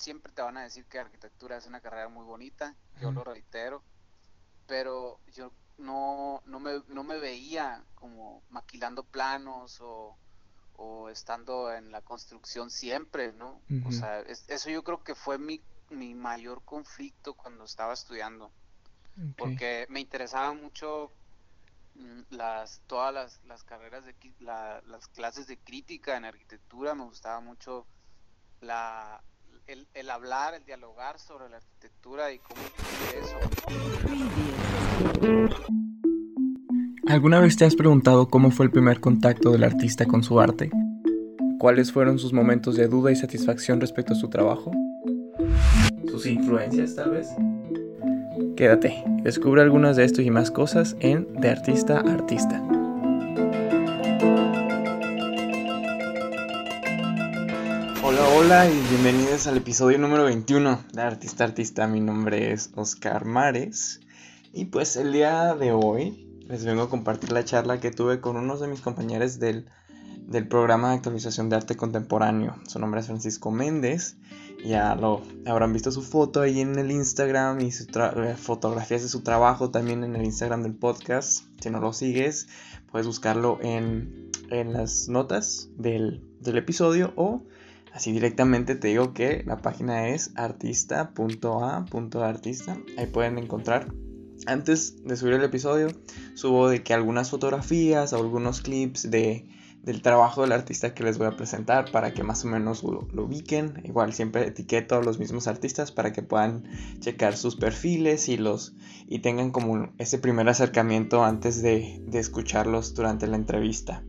siempre te van a decir que arquitectura es una carrera muy bonita, yo lo reitero, pero yo no, no, me, no me veía como maquilando planos o, estando en la construcción siempre, ¿no? O sea, eso yo creo que fue mi, mi mayor conflicto cuando estaba estudiando, porque me interesaba mucho mm, las todas las, las carreras de las clases de crítica en arquitectura me gustaba mucho la el, el, hablar, el dialogar sobre la arquitectura y cómo eso. ¿Alguna vez te has preguntado cómo fue el primer contacto del artista con su arte? ¿Cuáles fueron sus momentos de duda y satisfacción respecto a su trabajo? ¿Sus influencias tal vez? Quédate, descubre algunas de esto y más cosas en De Artista a Artista. Hola, y bienvenidos al episodio número 21 de Artista Artista. Mi nombre es Oscar Mares y pues el día de hoy les vengo a compartir la charla que tuve con unos de mis compañeros del, del programa de actualización de arte contemporáneo. Su nombre es Francisco Méndez. Ya lo habrán visto su foto ahí en el Instagram y eh, fotografías de su trabajo también en el Instagram del podcast. Si no lo sigues, puedes buscarlo en, en las notas del, del episodio o Así directamente te digo que la página es artista.a.artista. Ahí pueden encontrar. Antes de subir el episodio, subo de que algunas fotografías o algunos clips de, del trabajo del artista que les voy a presentar para que más o menos lo, ubiquen. Igual siempre etiqueto a los mismos artistas para que puedan checar sus perfiles y los y tengan como ese primer acercamiento antes de, de escucharlos durante la entrevista.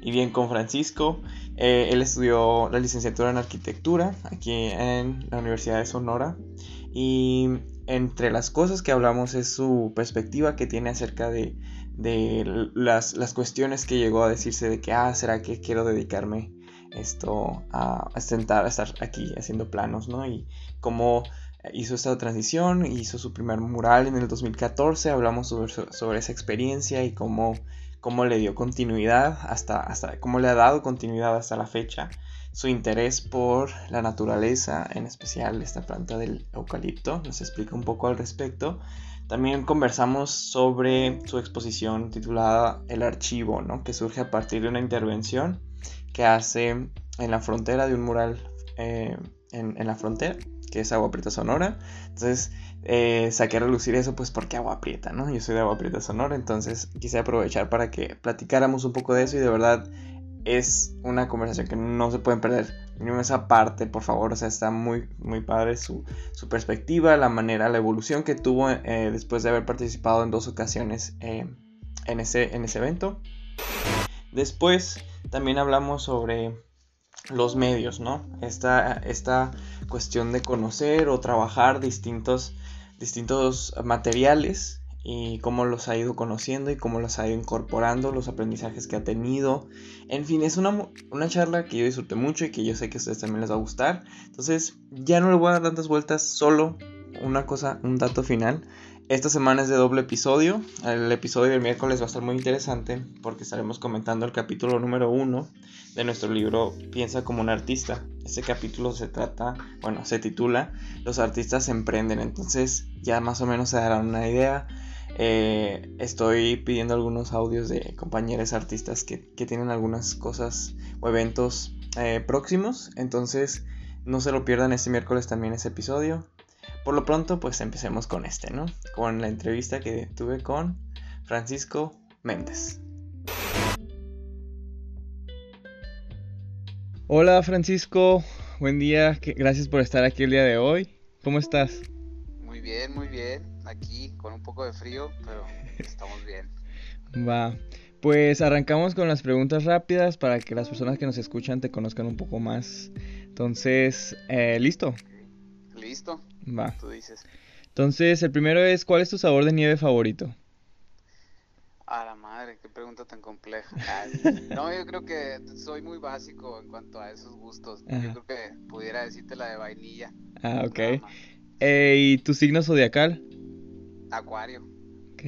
Y bien, con Francisco eh, él estudió la licenciatura en arquitectura aquí en la Universidad de Sonora y entre las cosas que hablamos es su perspectiva que tiene acerca de, las, cuestiones que llegó a decirse de que, ah, ¿será que quiero dedicarme esto a, a, a estar aquí haciendo planos, ¿no? Y cómo hizo esta transición, hizo su primer mural en el 2014, hablamos sobre, sobre esa experiencia y cómo cómo le dio continuidad hasta, hasta cómo le ha dado continuidad hasta la fecha, su interés por la naturaleza, en especial esta planta del eucalipto, nos explica un poco al respecto. También conversamos sobre su exposición titulada El Archivo, ¿no? que surge a partir de una intervención que hace en la frontera de un mural eh, en, la frontera que es Agua Prieta Sonora. Entonces eh, saqué a relucir eso, pues porque Agua Prieta, ¿no? Yo soy de Agua Prieta Sonora, entonces quise aprovechar para que platicáramos un poco de eso y de verdad es una conversación que no se pueden perder. Esa parte, por favor, o sea, está muy, muy padre su, perspectiva, la manera, la evolución que tuvo eh, después de haber participado en dos ocasiones eh, en, ese, en ese evento. Después también hablamos sobre los medios, ¿no? Esta, esta cuestión de conocer o trabajar distintos, distintos materiales y cómo los ha ido conociendo y cómo los ha ido incorporando, los aprendizajes que ha tenido. En fin, es una, una charla que yo disfruté mucho y que yo sé que a ustedes también les va a gustar. Entonces, ya no le voy a dar tantas vueltas, solo una cosa, un dato final. Esta semana es de doble episodio. El episodio del miércoles va a estar muy interesante porque estaremos comentando el capítulo número uno de nuestro libro Piensa como un artista. Este capítulo se trata, bueno, se titula Los artistas emprenden. Entonces ya más o menos se darán una idea. Eh, estoy pidiendo algunos audios de compañeros artistas que, tienen algunas cosas o eventos eh, próximos. Entonces no se lo pierdan este miércoles también ese episodio. Por lo pronto, pues empecemos con este, ¿no? Con la entrevista que tuve con Francisco Méndez. Hola Francisco, buen día, gracias por estar aquí el día de hoy. ¿Cómo estás? Muy bien, muy bien. Aquí con un poco de frío, pero estamos bien. Va. Pues arrancamos con las preguntas rápidas para que las personas que nos escuchan te conozcan un poco más. Entonces, eh, ¿listo? Listo. Va. Tú dices. Entonces, el primero es, ¿cuál es tu sabor de nieve favorito? A la madre, qué pregunta tan compleja. no, yo creo que soy muy básico en cuanto a esos gustos. Yo creo que pudiera decirte la de vainilla. Ah, ok. Eh, ¿Y tu signo zodiacal? Acuario. Ok.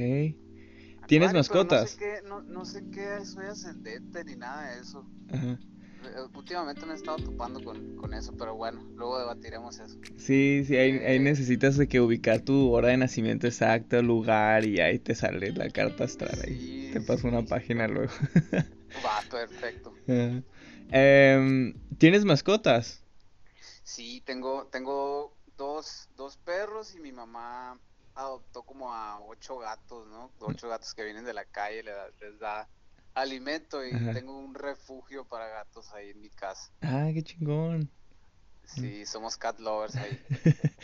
¿Tienes mascotas? No sé, qué, no, no sé qué soy ascendente ni nada de eso. Ajá. Eh, últimamente me he estado topando con, con eso, pero bueno, luego debatiremos eso. Sí, sí, ahí, ahí Eh, necesitas de que ubicar tu hora de nacimiento exacta, lugar y ahí te sale la carta astral ahí. Te paso una página luego. Va, perfecto. Ajá. Em, ¿tienes mascotas? Sí, tengo, tengo dos, dos perros y mi mamá adoptó como a ocho gatos, ¿no? Ocho gatos que vienen de la calle, le da- les da alimento y Ajá. tengo un refugio para gatos ahí en mi casa. Ah, qué chingón. Sí, somos cat lovers ahí.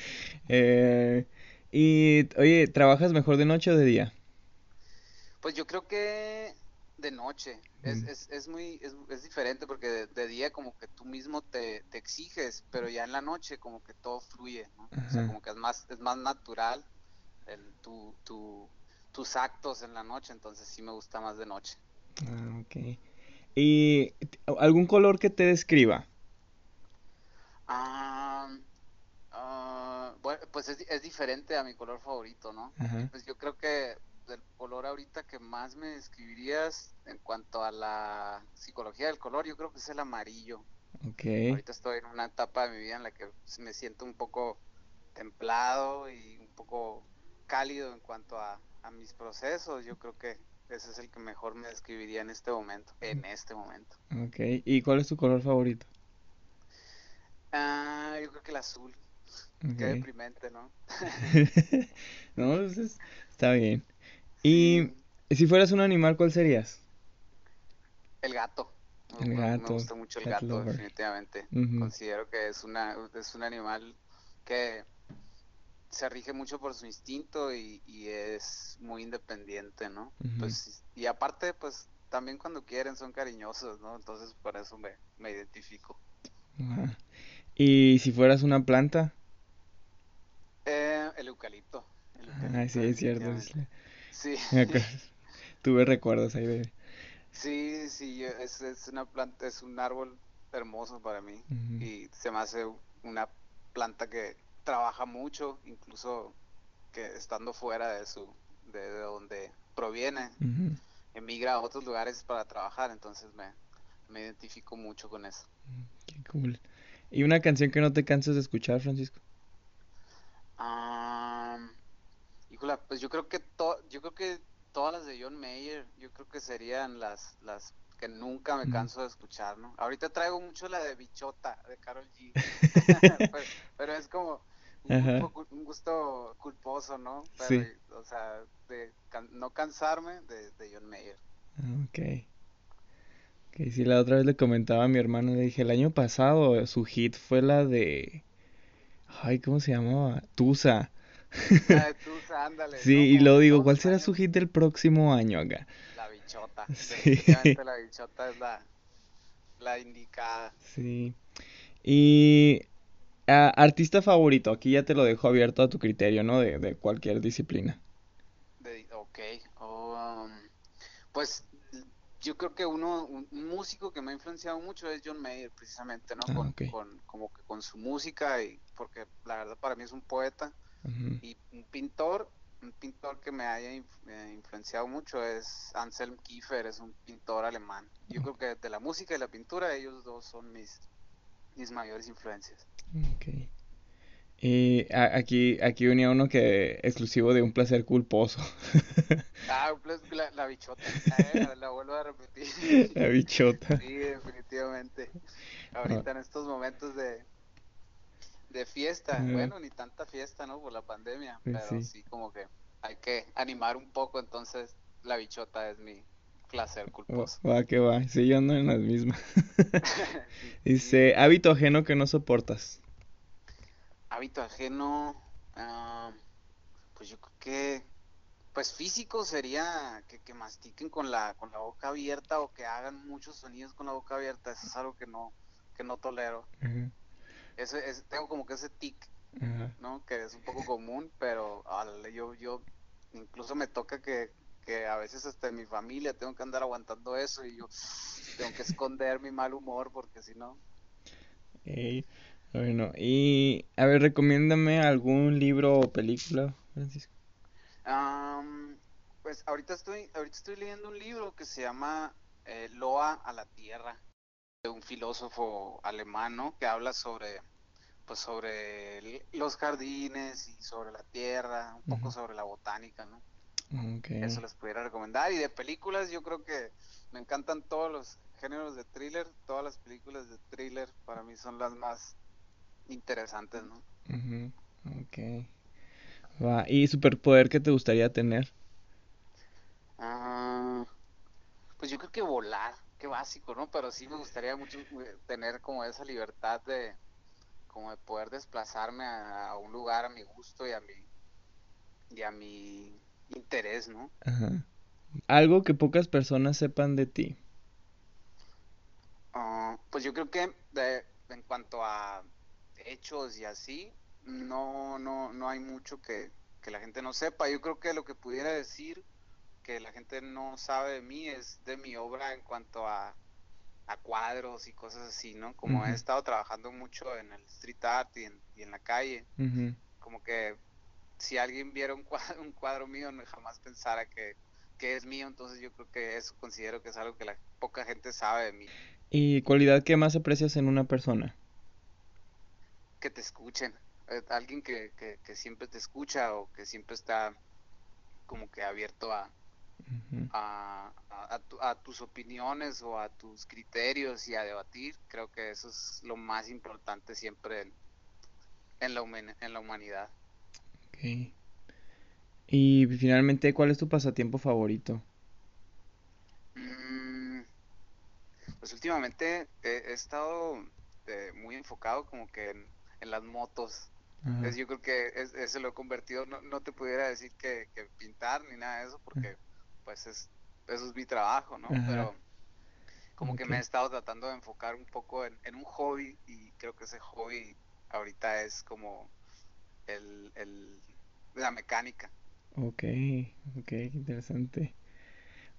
Eh, y, oye, ¿trabajas mejor de noche o de día? Pues yo creo que de noche es, Mm. es, es muy es, es diferente porque de, de día como que tú mismo te, te exiges, pero ya en la noche como que todo fluye, ¿no? O sea, como que es más es más natural el, tu, tu, tus actos en la noche, entonces sí me gusta más de noche. Ah, ok. ¿Y algún color que te describa? Ah, ah, bueno, pues es, di- es diferente a mi color favorito, ¿no? Ajá. Pues yo creo que el color ahorita que más me describirías en cuanto a la psicología del color, yo creo que es el amarillo. Ok. Ahorita estoy en una etapa de mi vida en la que me siento un poco templado y un poco cálido en cuanto a, a mis procesos. Yo creo que ese es el que mejor me describiría en este momento, en este momento. Ok. ¿Y cuál es tu color favorito? Ah, yo creo que el azul. Qué Ok. deprimente, ¿no? No, pues es- está bien. Y Sí, si fueras un animal, ¿cuál serías? el gato. Me, El me- me gato, gusta mucho el gato, lover. definitivamente. Considero que es una, es un animal que se rige mucho por su instinto y, y es muy independiente, ¿no? Pues, y aparte, pues también cuando quieren son cariñosos, ¿no? Entonces por eso me, me identifico. ¿Y si fueras una planta? Eh, el eucalipto. El Ah, sí, es cierto. definitivamente. Sí. Tuve recuerdos ahí de... sí, sí, es, es una planta, es un árbol hermoso para mí y se me hace una planta que trabaja mucho, incluso que estando fuera de su, de, de donde proviene, emigra a otros lugares para trabajar, entonces me, me identifico mucho con eso. Qué cool. ¿Y una canción que no te canses de escuchar, Francisco? Híjola, pues yo creo que to- yo creo que todas las de John Mayer, yo creo que serían las las que nunca me Ujú. canso de escuchar, ¿no? Ahorita traigo mucho la de Bichota de Karol G, pero, pero es como un, gusto culposo, ¿no? Pero, Sí. o sea, de can- no cansarme de, de John Mayer. Ok. Ok, sí, la otra vez le comentaba a mi hermano, le dije, el año pasado su hit fue la de... Ay, ¿cómo se llamaba? Tusa. La de Tusa, ándale, Sí, ¿no? y luego que digo, ¿cuál será su hit del próximo año acá? La Bichota, Sí. la Bichota es la, la indicada. Sí. Y ah, artista favorito, aquí ya te lo dejo abierto a tu criterio, ¿no? De, de cualquier disciplina. De, ok, um, pues yo creo que uno, un, músico que me ha influenciado mucho es John Mayer, precisamente, ¿no? Ah, Con, como que con su música y porque la verdad para mí es un poeta y un pintor, un pintor que me haya inf- eh, influenciado mucho es Anselm Kiefer, es un pintor alemán. Yo creo que de la música y la pintura ellos dos son mis, mis mayores influencias. Ok. Y aquí, aquí venía uno que exclusivo de un placer culposo. Ah, la, la bichota, eh, la vuelvo a repetir. La bichota. Sí, definitivamente. Ahorita en estos momentos de, de fiesta, bueno, ni tanta fiesta, ¿no? Por la pandemia, Pues pero sí. sí, como que hay que animar un poco, entonces la bichota es mi placer culposo. va que va. Sí, yo ando en las mismas. Dice, hábito ajeno que no soportas. Hábito ajeno, ah, pues yo creo que, pues físico sería que, que mastiquen con la, con la boca abierta o que hagan muchos sonidos con la boca abierta, eso es algo que no, que no tolero. Ese- tengo como que ese tic. ¿no? Que es un poco común, pero órale, yo, yo incluso me toca que, que a veces hasta en mi familia tengo que andar aguantando eso y yo tengo que esconder mi mal humor porque si no, Bueno, y a ver, recomiéndame algún libro o película, Francisco. Pues ahorita estoy, ahorita estoy leyendo un libro que se llama eh, Loa a la Tierra. un filósofo alemán, Que habla sobre, pues sobre los jardines y sobre la tierra, un poco sobre la botánica, ¿no? Eso les pudiera recomendar. Y de películas, yo creo que me encantan todos los géneros de thriller. Todas las películas de thriller para mí son las más interesantes, ¿no? Ok. Va. ¿Y superpoder que te gustaría tener? Ah, pues yo creo que volar, qué básico, ¿no? Pero sí me gustaría mucho eh, tener como esa libertad de como de poder desplazarme a, a un lugar a mi gusto y a mi y a mi interés, ¿no? Ajá. Algo que pocas personas sepan de ti. Ah, pues yo creo que en cuanto a hechos y así, no, no, no hay mucho que, la gente no sepa. Yo creo que lo que pudiera decir que la gente no sabe de mí es de mi obra en cuanto a, a cuadros y cosas así, ¿no? Como he estado trabajando mucho en el street art y en, y en la calle, como que si alguien viera un cuadro, un cuadro mío, no jamás pensara que, es mío, entonces yo creo que eso considero que es algo que la poca gente sabe de mí. ¿Y cualidad que más aprecias en una persona? Que te escuchen, eh, alguien que, que, siempre te escucha o que siempre está como que abierto a, a, a, tus opiniones o a tus criterios y a debatir, creo que eso es lo más importante siempre en, en, la, en la humanidad. Y finalmente, ¿cuál es tu pasatiempo favorito? Mm, pues últimamente he, estado eh, muy enfocado como que en, las motos. yo creo que eso lo he convertido, no, te pudiera decir que, pintar ni nada de eso porque pues es, eso es mi trabajo, ¿no? Pero como que me he estado tratando de enfocar un poco en, en, un hobby y creo que ese hobby ahorita es como el, el, la mecánica. Ok, ok, interesante.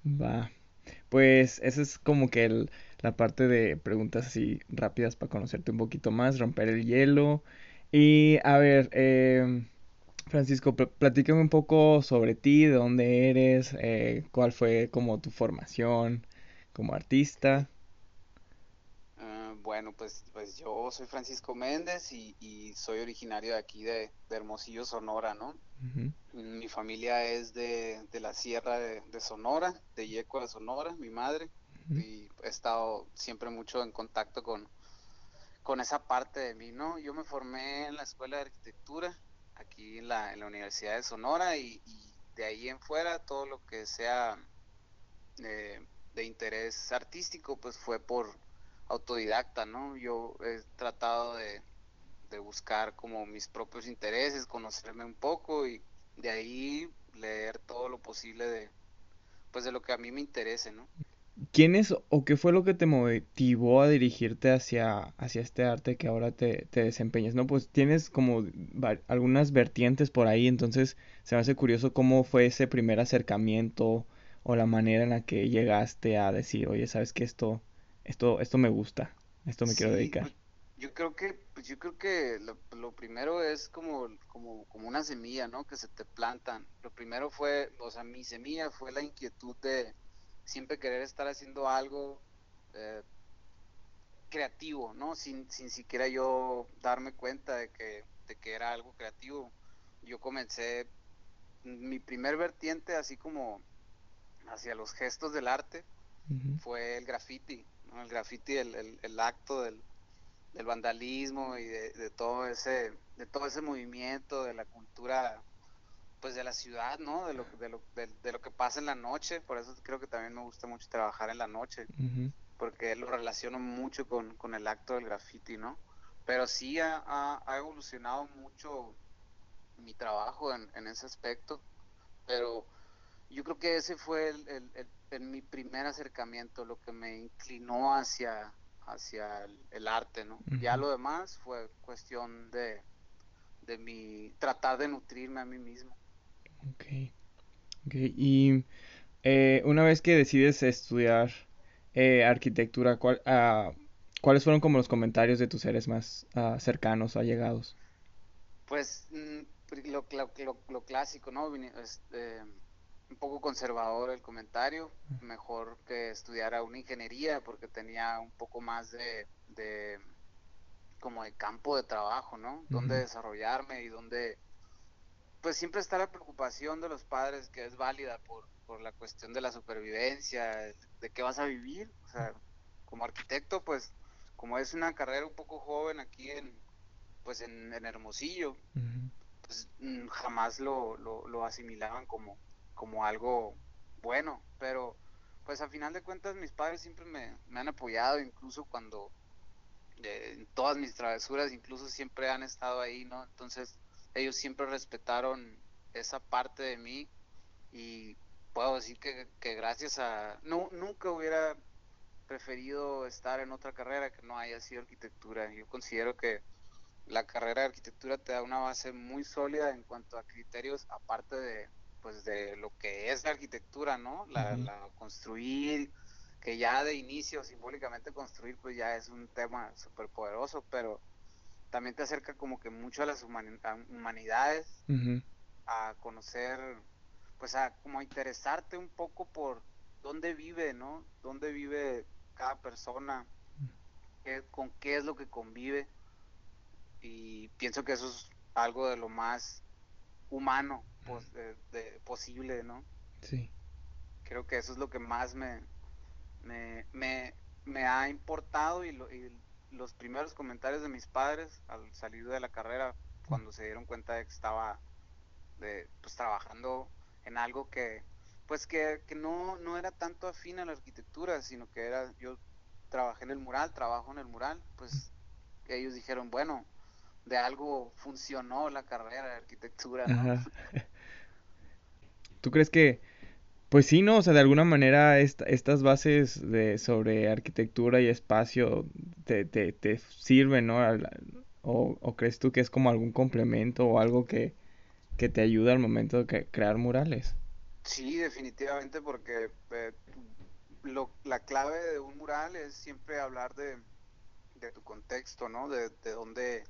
Va. Pues esa es como que la parte de preguntas así rápidas para conocerte un poquito más, romper el hielo. Y a ver, eh, Francisco, platícame un poco sobre ti, de dónde eres, eh, cuál fue como tu formación como artista. Bueno, pues, pues yo soy Francisco Méndez y, soy originario de aquí de, Hermosillo, Sonora, ¿no? Mi familia es de, la sierra de, Sonora, de Yecua, Sonora, mi madre, y he estado siempre mucho en contacto con, con esa parte de mí, ¿no? Yo me formé en la Escuela de Arquitectura, aquí en la, Universidad de Sonora, y, de ahí en fuera todo lo que sea eh, de interés artístico, pues fue por autodidacta, ¿no? Yo he tratado de, buscar como mis propios intereses, conocerme un poco y de ahí leer todo lo posible de, pues de lo que a mí me interese, ¿no? ¿Quién es o qué fue lo que te motivó a dirigirte hacia, hacia este arte que ahora te, te desempeñas? No, pues tienes como algunas vertientes por ahí, entonces se me hace curioso cómo fue ese primer acercamiento o la manera en la que llegaste a decir, oye, sabes que esto, esto, esto me gusta, esto me quiero dedicar. Pues, yo creo que, pues yo creo que lo, primero es como, como, como una semilla, ¿no? Que se te plantan. Lo primero fue, o sea, mi semilla fue la inquietud de siempre querer estar haciendo algo eh, creativo, ¿no? Sin, sin siquiera yo darme cuenta de que, de que era algo creativo. Yo comencé mi primer vertiente, así como hacia los gestos del arte, fue el graffiti el graffiti, el, el, acto del, del, vandalismo y de, todo ese de todo ese movimiento de la cultura pues de la ciudad no de lo, de lo, de, lo que pasa en la noche. Por eso creo que también me gusta mucho trabajar en la noche porque lo relaciono mucho con, con, el acto del graffiti no pero sí ha, ha, evolucionado mucho mi trabajo en, en, ese aspecto pero yo creo que ese fue el, en mi primer acercamiento, lo que me inclinó hacia, hacia el, arte, ¿no? Ya lo demás fue cuestión de, de mi tratar de nutrirme a mí mismo. Ok. okay. Y eh, una vez que decides estudiar eh, arquitectura, ¿cuál, uh, ¿cuáles fueron como los comentarios de tus seres más uh, cercanos, allegados? Pues mm, lo, lo, lo, clásico, ¿no? Este, un poco conservador el comentario, mejor que estudiara una ingeniería porque tenía un poco más de, de como de campo de trabajo, ¿no? Donde desarrollarme y donde, pues siempre está la preocupación de los padres que es válida por, por la cuestión de la supervivencia, de qué vas a vivir, o sea, como arquitecto, pues como es una carrera un poco joven aquí en, pues en, Hermosillo, pues mm, jamás lo, lo asimilaban como, como algo bueno, pero pues a final de cuentas mis padres siempre me, han apoyado, incluso cuando eh, en todas mis travesuras, incluso siempre han estado ahí, ¿no? Entonces ellos siempre respetaron esa parte de mí y puedo decir que, que gracias a... No, nunca hubiera preferido estar en otra carrera que no haya sido arquitectura. Yo considero que la carrera de arquitectura te da una base muy sólida en cuanto a criterios, aparte de, pues de lo que es la arquitectura, ¿no? La, construir, que ya de inicio simbólicamente construir pues ya es un tema súper poderoso, pero también te acerca como que mucho a las humanidades, a conocer, pues a como a interesarte un poco por dónde vive, ¿no? Dónde vive cada persona, con qué es lo que convive. Y pienso que eso es algo de lo más humano de, posible, ¿no? Sí. Creo que eso es lo que más me, me, me, ha importado y, los primeros comentarios de mis padres al salir de la carrera, cuando se dieron cuenta de que estaba de, pues, trabajando en algo que pues que, que no, no era tanto afín a la arquitectura, sino que era, yo trabajé en el mural, trabajo en el mural, pues ellos dijeron, bueno, de algo funcionó la carrera de arquitectura, ¿no? ¿Tú crees que, pues sí, no? O sea, de alguna manera estas bases de, sobre arquitectura y espacio te, te, te sirven, ¿no? O, crees tú que es como algún complemento o algo que, que te ayuda al momento de crear murales? Sí, definitivamente, porque eh, lo, la clave de un mural es siempre hablar de, de tu contexto, ¿no? De, de dónde,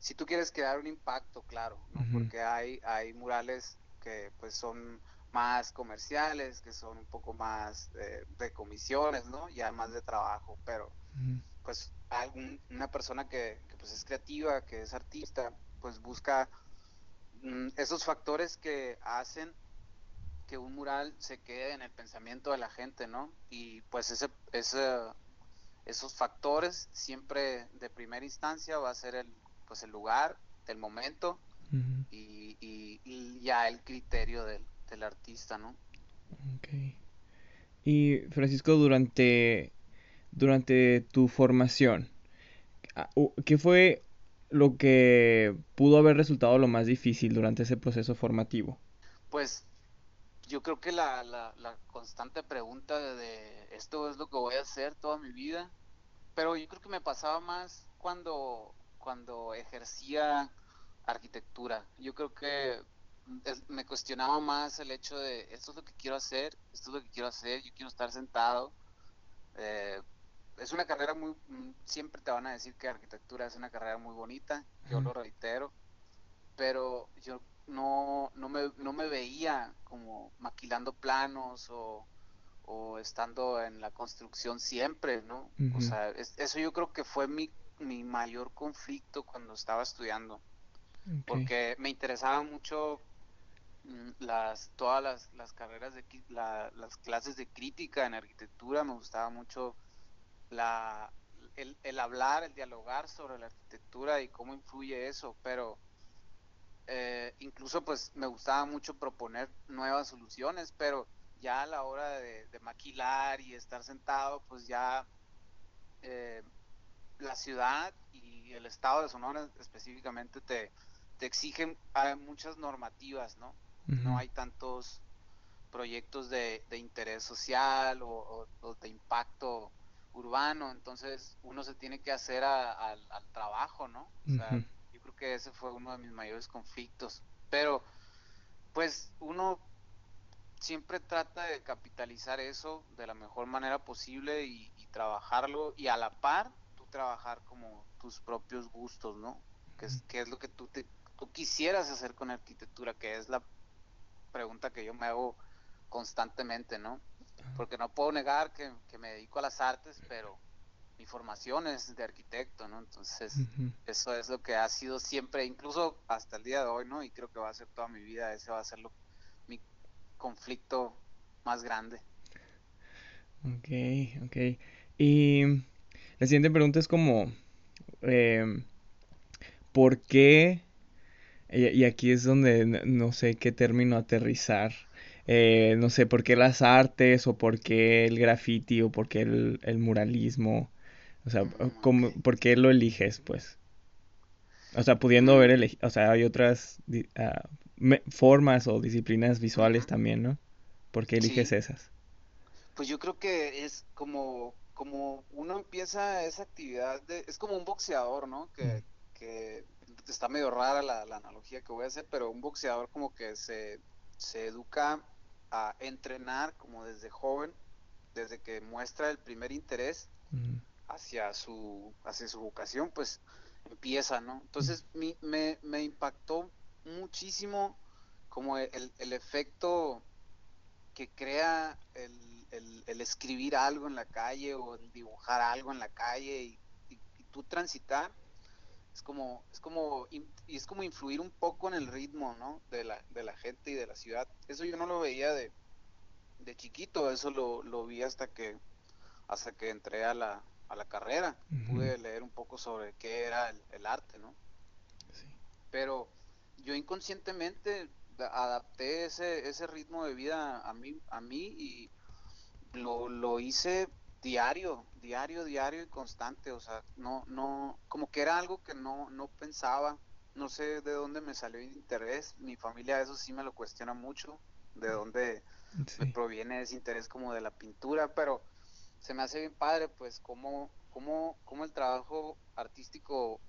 si tú quieres crear un impacto, claro, ¿no? Porque hay, hay murales que pues son más comerciales, que son un poco más de comisiones, ¿no? Ya más de trabajo, pero pues algún, una persona que, pues es creativa, que es artista, pues busca mm, esos factores que hacen que un mural se quede en el pensamiento de la gente, ¿no? Y pues ese, ese esos factores siempre de primera instancia va a ser el, pues el lugar, el momento y, y, ya el criterio del, del artista, ¿no? Ok. Y Francisco, durante, durante tu formación, ah, ¿qué fue lo que pudo haber resultado lo más difícil durante ese proceso formativo? Pues yo creo que la, la, la, constante pregunta de esto es lo que voy a hacer toda mi vida, pero yo creo que me pasaba más cuando, cuando ejercía arquitectura. Yo creo que me cuestionaba más el hecho de esto es lo que quiero hacer, esto es lo que quiero hacer, yo quiero estar sentado. Eh, es una carrera muy, mm, siempre te van a decir que arquitectura es una carrera muy bonita, yo lo reitero, pero yo no, no, me, no me veía como maquilando planos o, estando en la construcción siempre, ¿no? O sea, eso yo creo que fue mi, mi mayor conflicto cuando estaba estudiando. Porque me interesaba mucho las todas las, las carreras de las clases de crítica en arquitectura me gustaba mucho la el, el, hablar el dialogar sobre la arquitectura y cómo influye eso pero eh, incluso pues me gustaba mucho proponer nuevas soluciones pero ya a la hora de, maquilar y estar sentado pues ya eh, la ciudad y el estado de Sonora específicamente te, te exigen muchas normativas no no hay tantos proyectos de, interés social o, de impacto urbano, entonces uno se tiene que hacer al trabajo, ¿no? O sea, yo creo que ese fue uno de mis mayores conflictos, pero pues uno siempre trata de capitalizar eso de la mejor manera posible y, trabajarlo y a la par tú trabajar como tus propios gustos, ¿no? Que es, que es lo que tú, te, tú quisieras hacer con arquitectura, que es la pregunta que yo me hago constantemente, ¿no? Porque no puedo negar que, me dedico a las artes, pero mi formación es de arquitecto, ¿no? Entonces, eso es lo que ha sido siempre, incluso hasta el día de hoy, ¿no? Y creo que va a ser toda mi vida, ese va a ser lo, mi conflicto más grande. Ok, ok. Y la siguiente pregunta es como, eh, ¿por qué? Y, aquí es donde no sé qué término aterrizar. Eh, no sé, ¿por qué las artes o por qué el graffiti o por qué el, muralismo? O sea, ¿cómo, ¿por qué lo eliges, pues? O sea, pudiendo ver, o sea, hay otras ah, formas o disciplinas visuales también, ¿no? ¿Por qué eliges esas? Pues yo creo que es como, como uno empieza esa actividad, de, es como un boxeador, ¿no? Que, que está medio rara la, analogía que voy a hacer, pero un boxeador como que se, se educa a entrenar como desde joven, desde que muestra el primer interés hacia su hacia su vocación, pues empieza, ¿no? Entonces me, me impactó muchísimo como el, el efecto que crea el, el, escribir algo en la calle o el dibujar algo en la calle y, tú transitar es como es como y es como influir un poco en el ritmo ¿no? de la, de la gente y de la ciudad. Eso yo no lo veía de, de chiquito eso lo, lo vi hasta que hasta que entré a la, a la carrera. Pude leer un poco sobre qué era el, arte no pero yo inconscientemente adapté ese, ese ritmo de vida a mí, a mí y lo, lo hice diario, diario, diario y constante, o sea, no, no, como que era algo que no, no pensaba, no sé de dónde me salió el interés, mi familia eso sí me lo cuestiona mucho, de dónde me proviene ese interés como de la pintura, pero se me hace bien padre, pues, como, como, como el trabajo artístico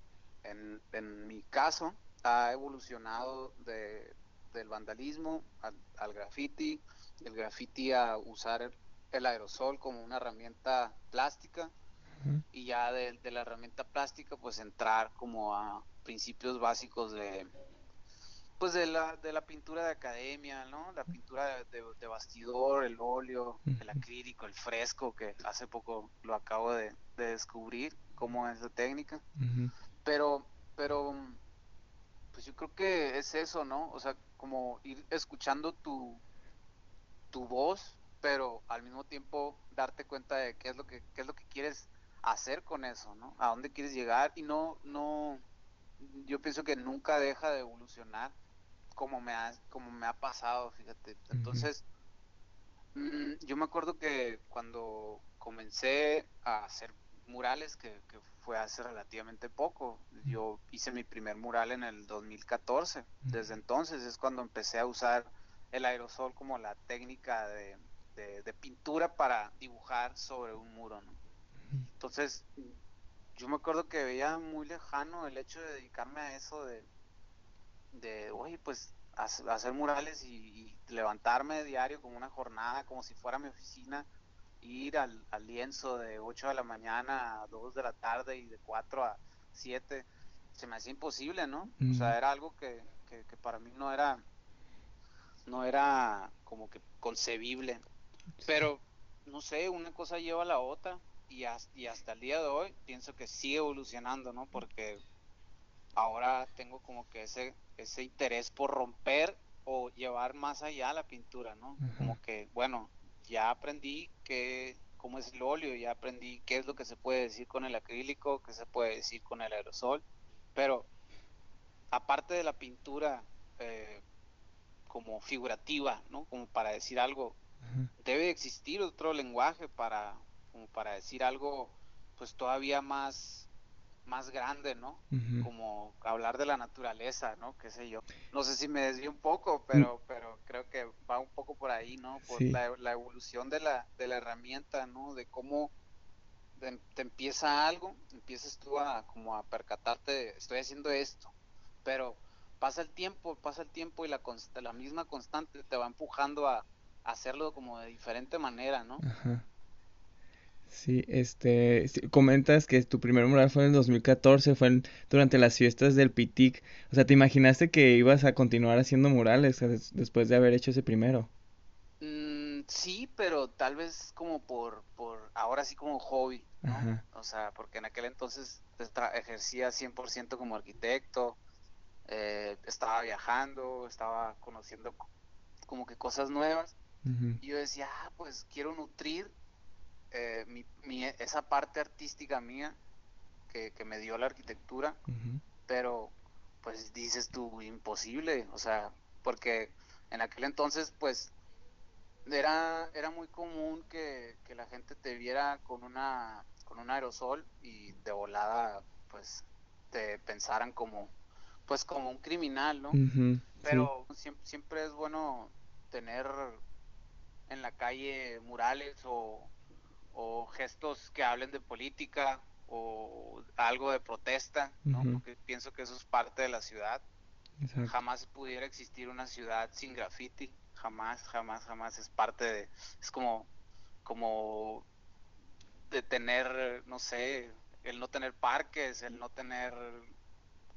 en, en mi caso ha evolucionado de, del vandalismo al, al graffiti, el graffiti a usar el, aerosol como una herramienta plástica y ya de, la herramienta plástica pues entrar como a principios básicos de pues de la, de la pintura de academia, ¿no? La pintura de, bastidor, el óleo, el acrílico, el fresco, que hace poco lo acabo de, descubrir cómo es la técnica. Pero, pero pues yo creo que es eso, ¿no? O sea, como ir escuchando tu, tu voz, pero al mismo tiempo darte cuenta de qué es lo que, qué es lo que quieres hacer con eso, ¿no? A dónde quieres llegar y no, no, yo pienso que nunca deja de evolucionar como me ha, como me ha pasado, fíjate. Entonces, mm, yo me acuerdo que cuando comencé a hacer murales, que, que fue hace relativamente poco. Yo hice mi primer mural en el 2014. Desde entonces es cuando empecé a usar el aerosol como la técnica de, de, pintura para dibujar sobre un muro. Entonces, yo me acuerdo que veía muy lejano el hecho de dedicarme a eso de, de oye, pues hacer murales y, y, levantarme diario como una jornada, como si fuera mi oficina ir al, lienzo de 8 de la mañana a 2 de la tarde y de 4 a 7, se me hacía imposible, ¿no? O sea, era algo que, que, para mí no era, no era como que concebible. Pero, no sé, una cosa lleva a la otra y, y hasta el día de hoy pienso que sigue evolucionando, ¿no? Porque ahora tengo como que ese, ese interés por romper o llevar más allá la pintura, ¿no? Como que, bueno, ya aprendí que, cómo es el óleo, ya aprendí qué es lo que se puede decir con el acrílico, qué se puede decir con el aerosol, pero aparte de la pintura eh, como figurativa, ¿no? Como para decir algo, debe existir otro lenguaje para, como para decir algo, pues todavía más más grande, ¿no? Como hablar de la naturaleza, ¿no? Qué sé yo. No sé si me desvío un poco, pero, mm. pero creo que va un poco por ahí, ¿no? Por la, evolución de la, de la herramienta, ¿no? De cómo te, empieza algo, empiezas tú a como a percatarte, estoy haciendo esto, pero pasa el tiempo, pasa el tiempo y la, la misma constante te va empujando a, hacerlo como de diferente manera, ¿no? Sí, este, comentas que tu primer mural fue en el 2014, fue durante las fiestas del Pitic. O sea, ¿te imaginaste que ibas a continuar haciendo murales después de haber hecho ese primero? Mm, Sí, pero tal vez como por, por ahora sí como hobby, ¿no? O sea, porque en aquel entonces ejercía 100% como arquitecto, eh, estaba viajando, estaba conociendo como que cosas nuevas. Y yo decía, ah, pues quiero nutrir eh, mi, esa parte artística mía que, me dio la arquitectura, pero pues dices tú, imposible, o sea, porque en aquel entonces pues era, era muy común que, la gente te viera con una con un aerosol y de volada pues te pensaran como pues como un criminal, ¿no? Pero siempre, siempre es bueno tener en la calle murales o, o gestos que hablen de política o algo de protesta, ¿no? Porque pienso que eso es parte de la ciudad. Jamás pudiera existir una ciudad sin graffiti, jamás, jamás, jamás es parte de, es como, como de tener, no sé, el no tener parques, el no tener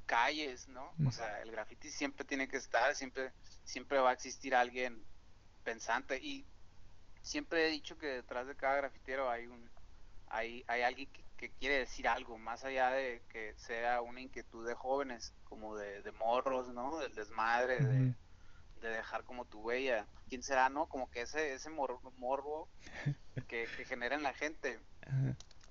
calles, ¿no? O sea, el graffiti siempre tiene que estar, siempre, siempre va a existir alguien pensante y siempre he dicho que detrás de cada grafitero hay un, hay, hay alguien que que quiere decir algo, más allá de que sea una inquietud de jóvenes, como de, morros, ¿no? Del desmadre, de, dejar como tu huella. ¿Quién será, no? Como que ese, ese morbo que, genera en la gente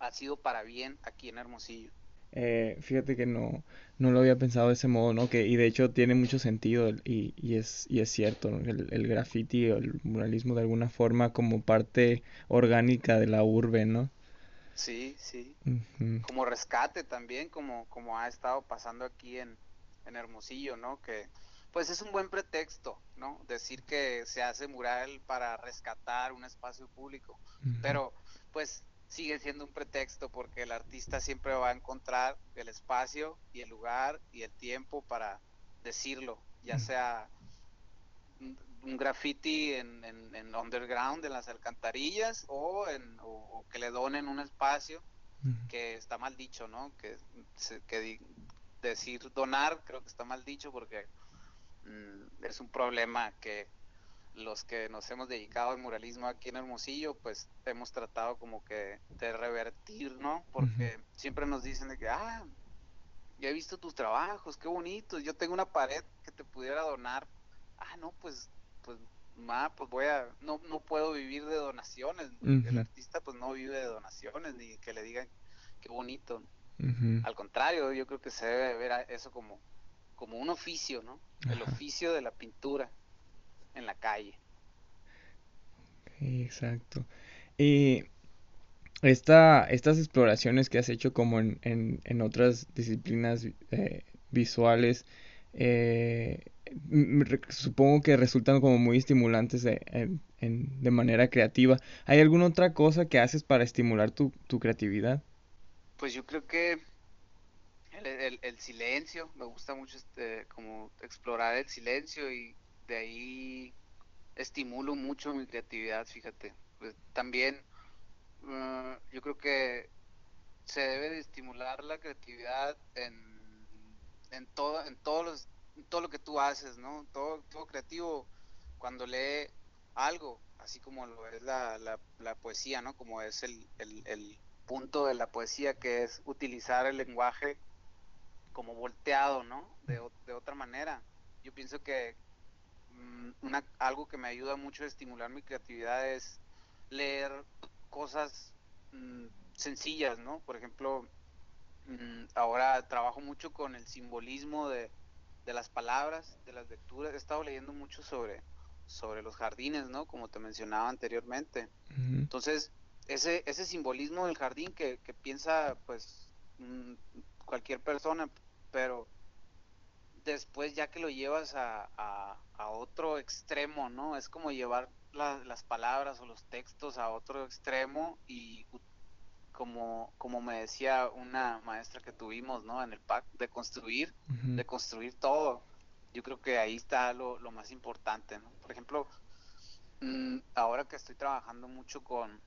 ha sido para bien aquí en Hermosillo. Eh, fíjate que no, no lo había pensado de ese modo, ¿no? Que, y de hecho tiene mucho sentido y, y, es, y es cierto, el, el graffiti o el muralismo de alguna forma como parte orgánica de la urbe, ¿no? Sí, sí. Como rescate también, como, como ha estado pasando aquí en, en Hermosillo, ¿no? Que pues es un buen pretexto, ¿no? Decir que se hace mural para rescatar un espacio público, pero pues sigue siendo un pretexto porque el artista siempre va a encontrar el espacio y el lugar y el tiempo para decirlo, ya sea un graffiti en, en, underground, en las alcantarillas, o, en, o, que le donen un espacio, que está mal dicho, ¿no? Que, que decir donar creo que está mal dicho porque mm, es un problema que los que nos hemos dedicado al muralismo aquí en Hermosillo, pues hemos tratado como que de revertir, ¿no? Porque siempre nos dicen de que, ah, ya he visto tus trabajos, qué bonitos, yo tengo una pared que te pudiera donar. Ah, no, pues pues ma, pues voy a, no, no puedo vivir de donaciones, el artista pues no vive de donaciones, ni que le digan qué bonito, al contrario, yo creo que se debe ver eso como, como un oficio, ¿no? El oficio de la pintura en la calle. Exacto. Y esta, estas exploraciones que has hecho como en, en, otras disciplinas eh, visuales, eh, supongo que resultan como muy estimulantes de, de manera creativa. ¿Hay alguna otra cosa que haces para estimular tu, tu creatividad? Pues yo creo que el, el, silencio, me gusta mucho este, como explorar el silencio y de ahí estimulo mucho mi creatividad, fíjate. Pues también uh, yo creo que se debe de estimular la creatividad en, en, todo, en los todo lo que tú haces, ¿no? Todo, todo creativo, cuando lee algo, así como lo es la, la, poesía, ¿no? Como es el, el, punto de la poesía, que es utilizar el lenguaje como volteado, ¿no? De, de otra manera. Yo pienso que una, algo que me ayuda mucho a estimular mi creatividad es leer cosas mm, sencillas, ¿no? Por ejemplo, mm, ahora trabajo mucho con el simbolismo de, de las palabras, de las lecturas. He estado leyendo mucho sobre, sobre los jardines, ¿no? Como te mencionaba anteriormente. Entonces, ese, ese simbolismo del jardín que, que piensa, pues, mm, cualquier persona, pero después ya que lo llevas a, a, a otro extremo, ¿no? Es como llevar las palabras o los textos a otro extremo y como, como me decía una maestra que tuvimos, ¿no? En el PAC, de construir, de construir todo. Yo creo que ahí está lo, más importante, ¿no? Por ejemplo, mm, ahora que estoy trabajando mucho con,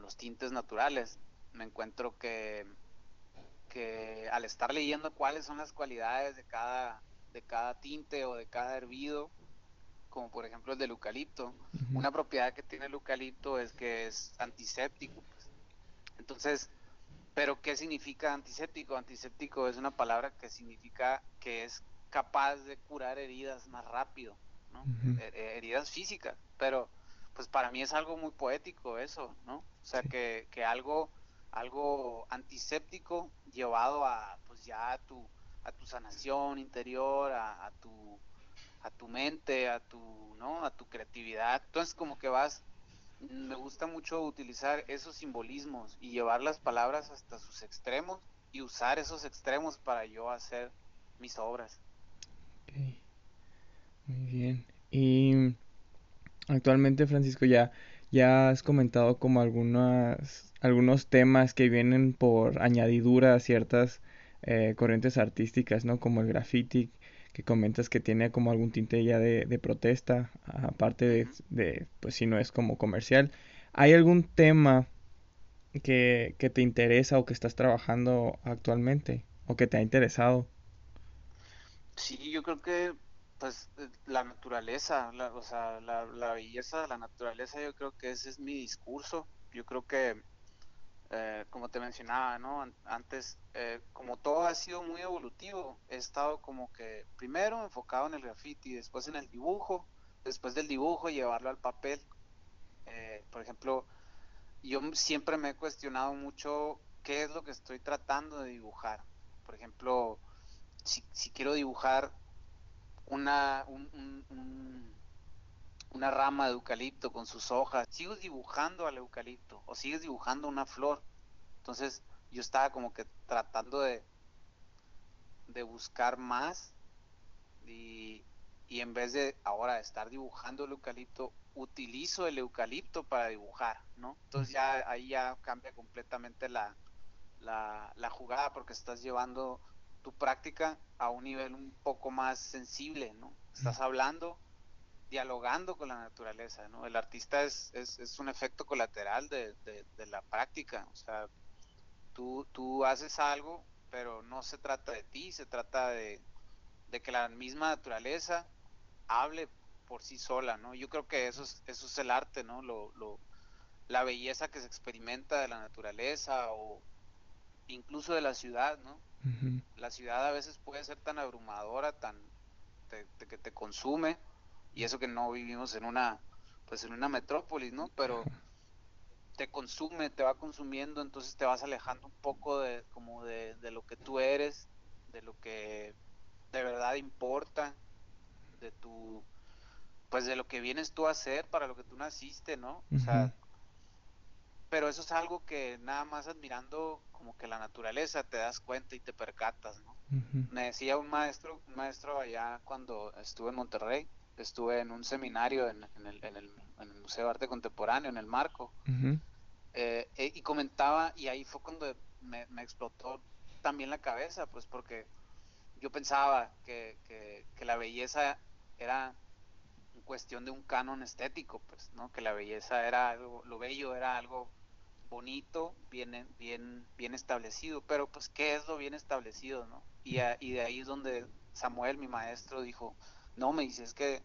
los tintes naturales, me encuentro que, que al estar leyendo cuáles son las cualidades de cada, de cada tinte o de cada hervido, como por ejemplo el del eucalipto. Una propiedad que tiene el eucalipto es que es antiséptico. Pues. Entonces, ¿pero qué significa antiséptico? Antiséptico es una palabra que significa que es capaz de curar heridas más rápido, ¿no? heridas físicas, pero pues para mí es algo muy poético eso, ¿no? O sea, que, que algo, algo antiséptico llevado a, pues ya a tu, a tu sanación interior, a, tu a tu mente, a tu, ¿no? A tu creatividad. Entonces como que vas, me gusta mucho utilizar esos simbolismos y llevar las palabras hasta sus extremos y usar esos extremos para yo hacer mis obras. Muy bien. Y actualmente, Francisco, ya, ya has comentado como algunas, algunos temas que vienen por añadidura a ciertas eh, corrientes artísticas, ¿no? Como el graffiti, que comentas que tiene como algún tinte ya de, protesta, aparte de, pues si no es como comercial. ¿Hay algún tema que, te interesa o que estás trabajando actualmente o que te ha interesado? Sí, yo creo que pues eh, la naturaleza, la, o sea, la, la belleza de la naturaleza, yo creo que ese es mi discurso. Yo creo que eh, como te mencionaba, ¿no? Antes, eh, como todo ha sido muy evolutivo, he estado como que primero enfocado en el graffiti, después en el dibujo, después del dibujo llevarlo al papel. Eh, por ejemplo, yo siempre me he cuestionado mucho qué es lo que estoy tratando de dibujar. Por ejemplo, si, quiero dibujar una, una rama de eucalipto con sus hojas, sigues dibujando al eucalipto o sigues dibujando una flor. Entonces yo estaba como que tratando de, de buscar más y, en vez de ahora estar dibujando el eucalipto, utilizo el eucalipto para dibujar, ¿no? Entonces ya ahí ya cambia completamente la, la, la jugada porque estás llevando tu práctica a un nivel un poco más sensible, ¿no? Estás hablando dialogando con la naturaleza, ¿no? El artista es, es, un efecto colateral de, la práctica, o sea, tú, tú haces algo, pero no se trata de ti, se trata de, que la misma naturaleza hable por sí sola, ¿no? Yo creo que eso es, eso es el arte, ¿no? Lo, lo, la belleza que se experimenta de la naturaleza o incluso de la ciudad, ¿no? La ciudad a veces puede ser tan abrumadora, tan que te consume, y eso que no vivimos en una pues en una metrópolis no pero te consume te va consumiendo entonces te vas alejando un poco de como de, lo que tú eres de lo que de verdad importa de tu pues de lo que vienes tú a hacer para lo que tú naciste no o sea pero eso es algo que nada más admirando como que la naturaleza te das cuenta y te percatas no me decía un maestro un maestro allá cuando estuve en Monterrey estuve en un seminario en, el, en, el, Museo de Arte Contemporáneo, en el Marco, eh, eh, y comentaba, y ahí fue cuando me, explotó también la cabeza, pues porque yo pensaba que, que, la belleza era cuestión de un canon estético, pues, ¿no? Que la belleza era algo, lo bello era algo bonito, bien, bien, bien establecido, pero pues, ¿qué es lo bien establecido, no? Y, y de ahí es donde Samuel, mi maestro, dijo, no, me dice, es que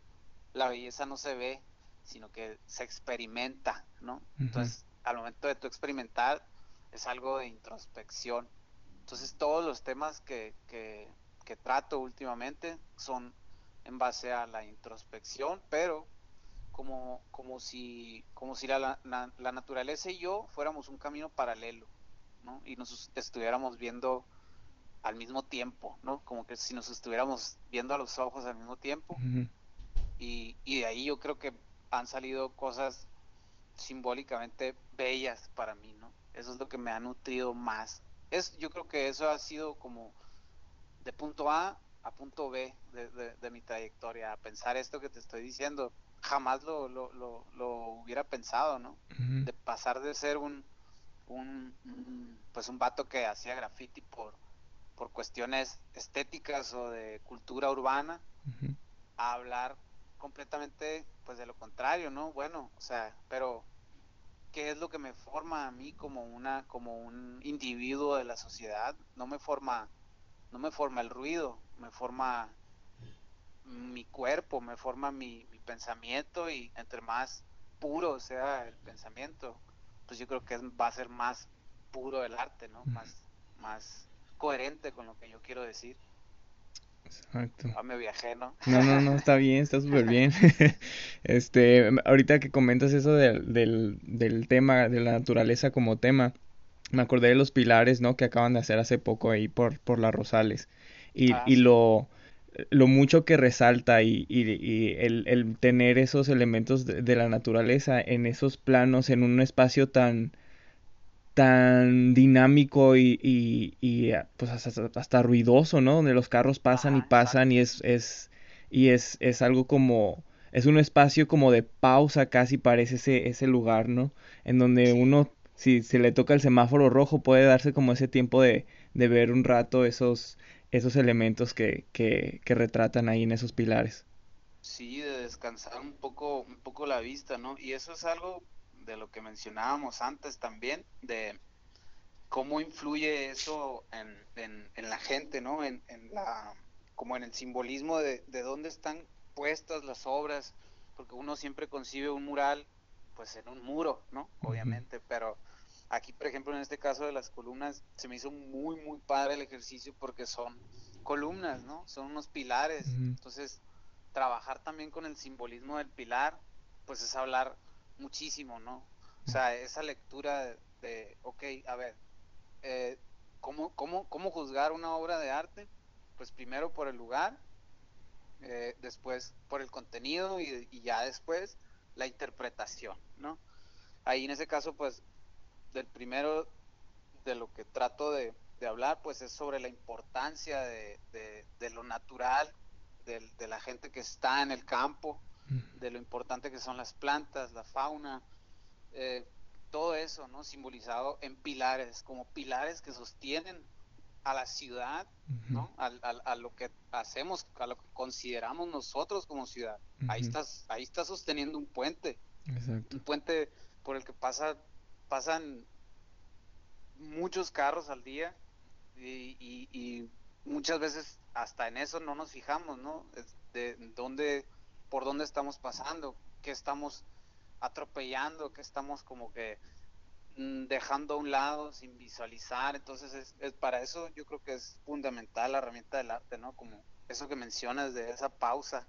la belleza no se ve, sino que se experimenta, ¿no? Entonces, al momento de tu experimentar, es algo de introspección. Entonces, todos los temas que, que, trato últimamente son en base a la introspección, pero como, como si, como si la, la, naturaleza y yo fuéramos un camino paralelo, ¿no? Y nos estuviéramos viendo al mismo tiempo, ¿no? Como que si nos estuviéramos viendo a los ojos al mismo tiempo. y, y, de ahí yo creo que han salido cosas simbólicamente bellas para mí, ¿no? Eso es lo que me ha nutrido más. Es, yo creo que eso ha sido como de punto A a punto B de, mi trayectoria. A pensar esto que te estoy diciendo, jamás lo, lo, lo, hubiera pensado, ¿no? De pasar de ser un, un, pues un vato que hacía graffiti por por cuestiones estéticas o de cultura urbana a hablar completamente pues de lo contrario, ¿no? Bueno, o sea, pero ¿qué es lo que me forma a mí como una como un individuo de la sociedad? No me forma no me forma el ruido, me forma mi cuerpo, me forma mi, mi pensamiento y entre más puro sea el pensamiento, pues yo creo que va a ser más puro el arte, ¿no? Más, más coherente con lo que yo quiero decir. Exacto. Ah, me viajé, ¿no? No, no, no, está bien, está súper bien. este, ahorita que comentas eso del, del, del tema, de la naturaleza como tema, me acordé de los pilares, ¿no? Que acaban de hacer hace poco ahí por, por las Rosales. Y, ah, y lo, lo mucho que resalta y, y, el, el, tener esos elementos de, la naturaleza en esos planos, en un espacio tan tan dinámico y, y, pues hasta, hasta, ruidoso, ¿no? Donde los carros pasan y pasan y es, es y es, es algo como es un espacio como de pausa casi parece ese, ese lugar, ¿no? En donde uno si se le toca el semáforo rojo puede darse como ese tiempo de, de ver un rato esos esos elementos que, que, que retratan ahí en esos pilares. Sí, de descansar un poco, un poco la vista, ¿no? Y eso es algo de lo que mencionábamos antes también, de cómo influye eso en, en, la gente, ¿no? En, en, la, como en el simbolismo de, de dónde están puestas las obras, porque uno siempre concibe un mural, pues en un muro, ¿no? Obviamente, pero Aquí, por ejemplo, en este caso de las columnas, se me hizo muy, muy padre el ejercicio porque son columnas, ¿no? Son unos pilares. Entonces, trabajar también con el simbolismo del pilar, pues es hablar muchísimo, ¿no? O sea, esa lectura de, ok, a ver, eh, ¿cómo, cómo, ¿cómo juzgar una obra de arte? Pues primero por el lugar, eh, después por el contenido y, ya después la interpretación, ¿no? Ahí en ese caso, pues del primero de lo que trato de, hablar, pues es sobre la importancia de, lo natural, de, la gente que está en el campo, de lo importante que son las plantas, la fauna, eh, todo eso, ¿no? Simbolizado en pilares, como pilares que sostienen a la ciudad, ¿no? A, lo que hacemos, a lo que consideramos nosotros como ciudad. Ahí estás, ahí está sosteniendo un puente, un puente por el que pasa pasan muchos carros al día y, muchas veces hasta en eso no nos fijamos, ¿no? De dónde, por dónde estamos pasando, qué estamos atropellando, qué estamos como que mm, dejando a un lado sin visualizar. Entonces, es, para eso yo creo que es fundamental la herramienta del arte, ¿no? Como eso que mencionas de esa pausa.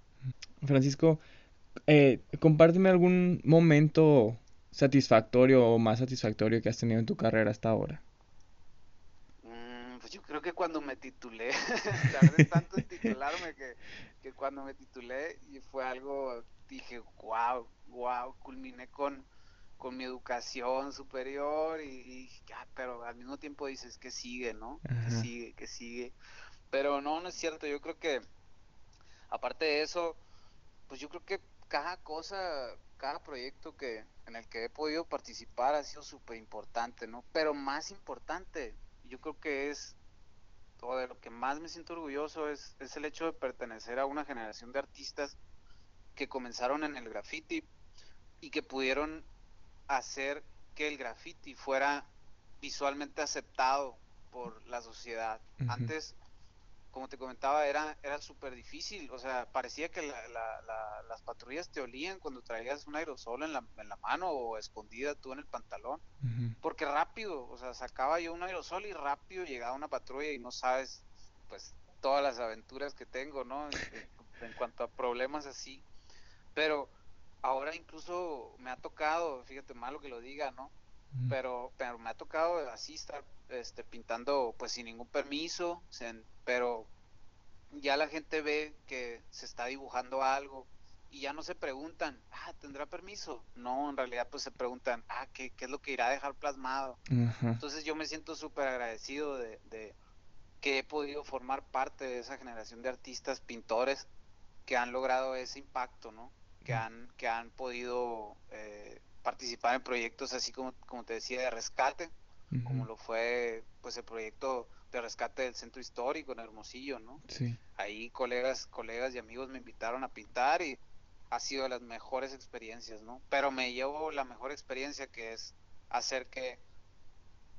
Francisco, eh, compárteme algún momento satisfactorio o más satisfactorio que has tenido en tu carrera hasta ahora? Pues yo creo que cuando me titulé, tardé tanto en titularme que, que cuando me titulé y fue algo, dije, wow, wow, culminé con, con mi educación superior y, ya, pero al mismo tiempo dices que sigue, ¿no? Que sigue, que sigue. Pero no, no es cierto, yo creo que aparte de eso, pues yo creo que cada cosa, cada proyecto que en el que he podido participar ha sido súper importante, ¿no? Pero más importante, yo creo que es, o de lo que más me siento orgulloso es, es el hecho de pertenecer a una generación de artistas que comenzaron en el graffiti y que pudieron hacer que el graffiti fuera visualmente aceptado por la sociedad. Antes como te comentaba, era, era súper difícil. O sea, parecía que las patrullas te olían cuando traías un aerosol en la, en la mano o escondida tú en el pantalón. Porque rápido, o sea, sacaba yo un aerosol y rápido llegaba una patrulla y no sabes, pues, todas las aventuras que tengo, ¿no? En, cuanto a problemas así. Pero ahora incluso me ha tocado, fíjate malo que lo diga, ¿no? Pero, pero me ha tocado así estar este, pintando pues sin ningún permiso, pero ya la gente ve que se está dibujando algo y ya no se preguntan, ah, ¿tendrá permiso? No, en realidad pues se preguntan, ah, ¿qué, qué es lo que irá a dejar plasmado? Entonces yo me siento súper agradecido de, de, que he podido formar parte de esa generación de artistas, pintores, que han logrado ese impacto, ¿no? Que han, que han podido eh, participar en proyectos así como, como te decía, de rescate, como lo fue pues el proyecto de rescate del centro histórico en Hermosillo, ¿no? Sí. Ahí colegas, colegas y amigos me invitaron a pintar y ha sido de las mejores experiencias, ¿no? Pero me llevo la mejor experiencia que es hacer que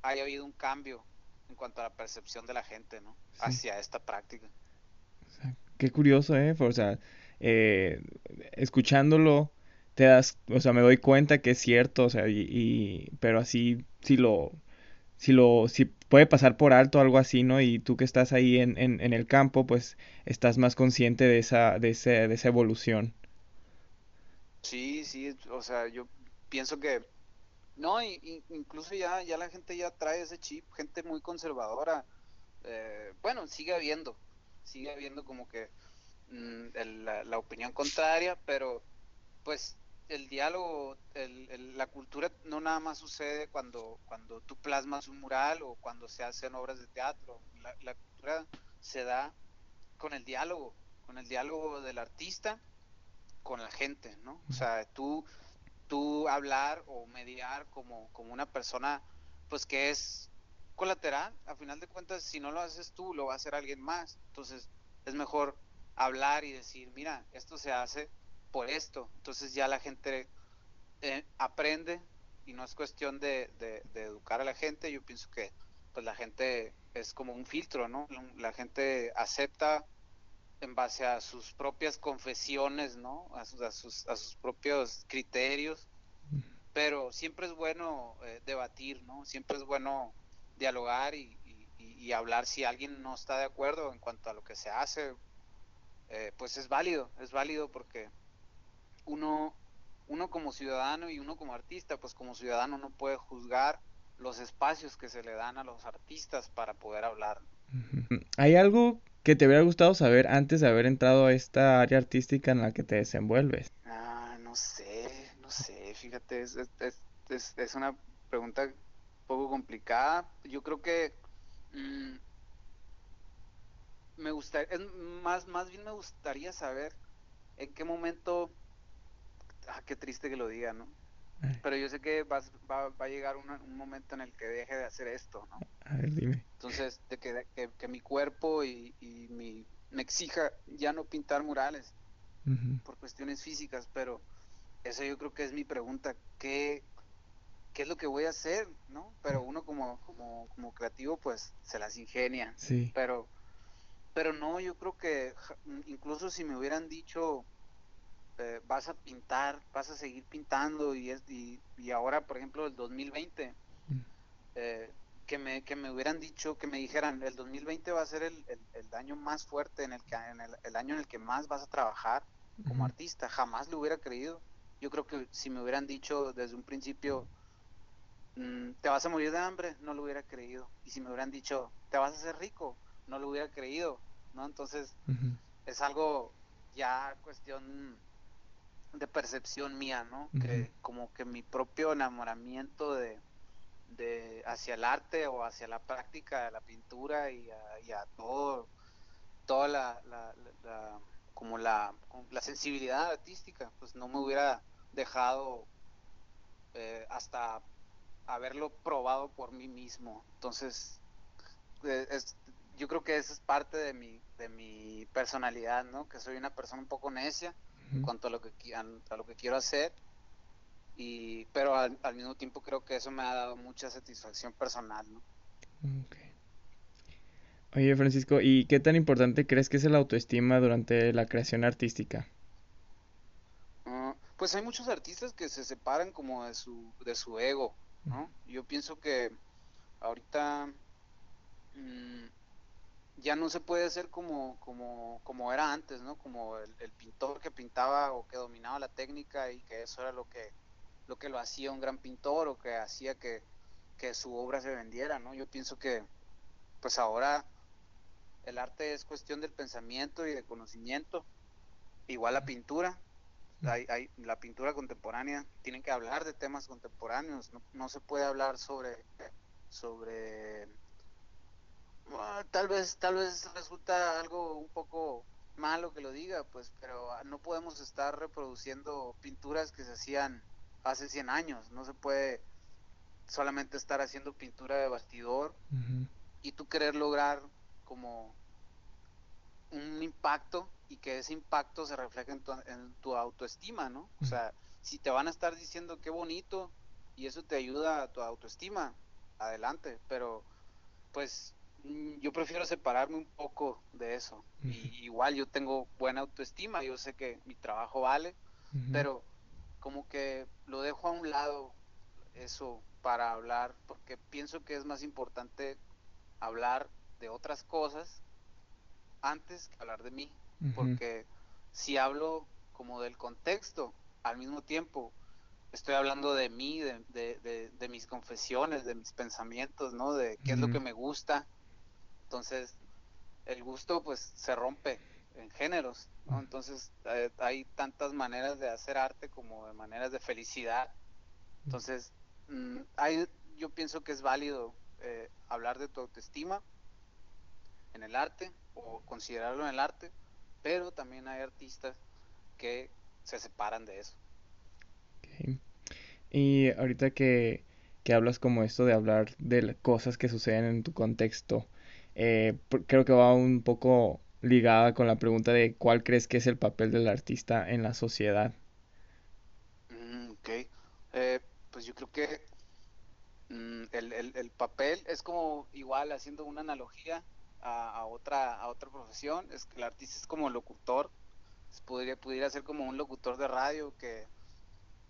haya habido un cambio en cuanto a la percepción de la gente, ¿no? Hacia esta práctica. qué curioso, ¿eh? O sea, eh, escuchándolo te das, o sea, me doy cuenta que es cierto, o sea, y, pero así, si lo, si lo, si puede pasar por alto algo así, ¿no? Y tú que estás ahí en, en, en el campo, pues estás más consciente de esa, de ese, de esa evolución. Sí, sí, o sea, yo pienso que no, incluso ya, ya la gente ya trae ese chip, gente muy conservadora. Eh, bueno, sigue habiendo, sigue habiendo como que mm, la, opinión contraria, pero pues el diálogo, el, la cultura no nada más sucede cuando, cuando tú plasmas un mural o cuando se hacen obras de teatro. La, la cultura se da con el diálogo, con el diálogo del artista con la gente, ¿no? O sea, tú, tú hablar o mediar como, como una persona, pues que es colateral, a final de cuentas, si no lo haces tú, lo va a hacer alguien más. Entonces, es mejor hablar y decir, mira, esto se hace por esto. Entonces ya la gente eh, aprende y no es cuestión de, educar a la gente. Yo pienso que pues la gente es como un filtro, ¿no? La gente acepta en base a sus propias confesiones, ¿no? A sus, a sus, propios criterios. Pero siempre es bueno eh, debatir, ¿no? Siempre es bueno dialogar y, hablar si alguien no está de acuerdo en cuanto a lo que se hace. Eh, pues es válido, es válido porque uno, uno como ciudadano y uno como artista, pues como ciudadano no puede juzgar los espacios que se le dan a los artistas para poder hablar. ¿Hay algo que te hubiera gustado saber antes de haber entrado a esta área artística en la que te desenvuelves? Ah, no sé, no sé, fíjate, es, es, es, una pregunta un poco complicada. Yo creo que mm, me gustaría, más, más bien me gustaría saber en qué momento, ah, qué triste que lo diga, ¿no? Pero yo sé que va, va, va a llegar un momento en el que deje de hacer esto, ¿no? A ver, dime. Entonces, de que, que, mi cuerpo y, mi, me exija ya no pintar murales por cuestiones físicas, pero eso yo creo que es mi pregunta, ¿qué, qué es lo que voy a hacer? ¿no? Pero uno como, como, como creativo pues se las ingenia, sí. pero, pero no, yo creo que incluso si me hubieran dicho eh, vas a pintar, vas a seguir pintando y, es, y, ahora, por ejemplo, el 2020, mm. eh, que, me, que me hubieran dicho, que me dijeran, el 2020 va a ser el, el, año más fuerte, en el, que, en el, año en el que más vas a trabajar como artista, jamás lo hubiera creído. Yo creo que si me hubieran dicho desde un principio, mm, te vas a morir de hambre, no lo hubiera creído. Y si me hubieran dicho, te vas a hacer rico, no lo hubiera creído, ¿no? Entonces, es algo ya cuestión de percepción mía, ¿no? Que como que mi propio enamoramiento de, de hacia el arte o hacia la práctica de la pintura y a, todo, toda la, la, como la, la sensibilidad artística, pues no me hubiera dejado eh, hasta haberlo probado por mí mismo. Entonces, eh, es, yo creo que esa es parte de mi, de mi personalidad, ¿no? Que soy una persona un poco necia en cuanto a lo que, a, lo que quiero hacer. Y, pero al, mismo tiempo creo que eso me ha dado mucha satisfacción personal, ¿no? Oye, Francisco, ¿y qué tan importante crees que es la autoestima durante la creación artística? Ah, pues hay muchos artistas que se separan como de su, de su ego, ¿no? Yo pienso que ahorita mm, ya no se puede ser como, como, como era antes, ¿no? Como el, pintor que pintaba o que dominaba la técnica y que eso era lo que lo que lo hacía un gran pintor o que hacía que, su obra se vendiera, ¿no? Yo pienso que pues ahora el arte es cuestión del pensamiento y de conocimiento, igual la pintura, hay, hay, la pintura contemporánea, tienen que hablar de temas contemporáneos, no, no se puede hablar sobre, sobre Ah, tal vez, tal vez resulta algo un poco malo que lo diga, pues, pero no podemos estar reproduciendo pinturas que se hacían hace 100 años, no se puede solamente estar haciendo pintura de bastidor y tú querer lograr como un impacto y que ese impacto se refleje en tu, en tu autoestima, ¿no? O sea, si te van a estar diciendo qué bonito y eso te ayuda a tu autoestima, adelante, pero pues yo prefiero separarme un poco de eso. y, igual yo tengo buena autoestima, yo sé que mi trabajo vale, pero como que lo dejo a un lado eso para hablar, porque pienso que es más importante hablar de otras cosas antes que hablar de mí, porque si hablo como del contexto, al mismo tiempo estoy hablando de mí, de, mis confesiones, de mis pensamientos, ¿no? De qué es lo que me gusta. Entonces, el gusto pues se rompe en géneros. Entonces, eh, hay tantas maneras de hacer arte como de maneras de felicidad. Entonces, mm, hay, yo pienso que es válido eh, hablar de tu autoestima en el arte o considerarlo en el arte, pero también hay artistas que se separan de eso. Y ahorita que, hablas como esto de hablar de cosas que suceden en tu contexto, eh, creo que va un poco ligada con la pregunta de cuál crees que es el papel del artista en la sociedad. Mm, ok, eh, pues yo creo que mm, el, papel es como igual haciendo una analogía a, otra a otra profesión, es que el artista es como locutor, podría pudiera ser como un locutor de radio que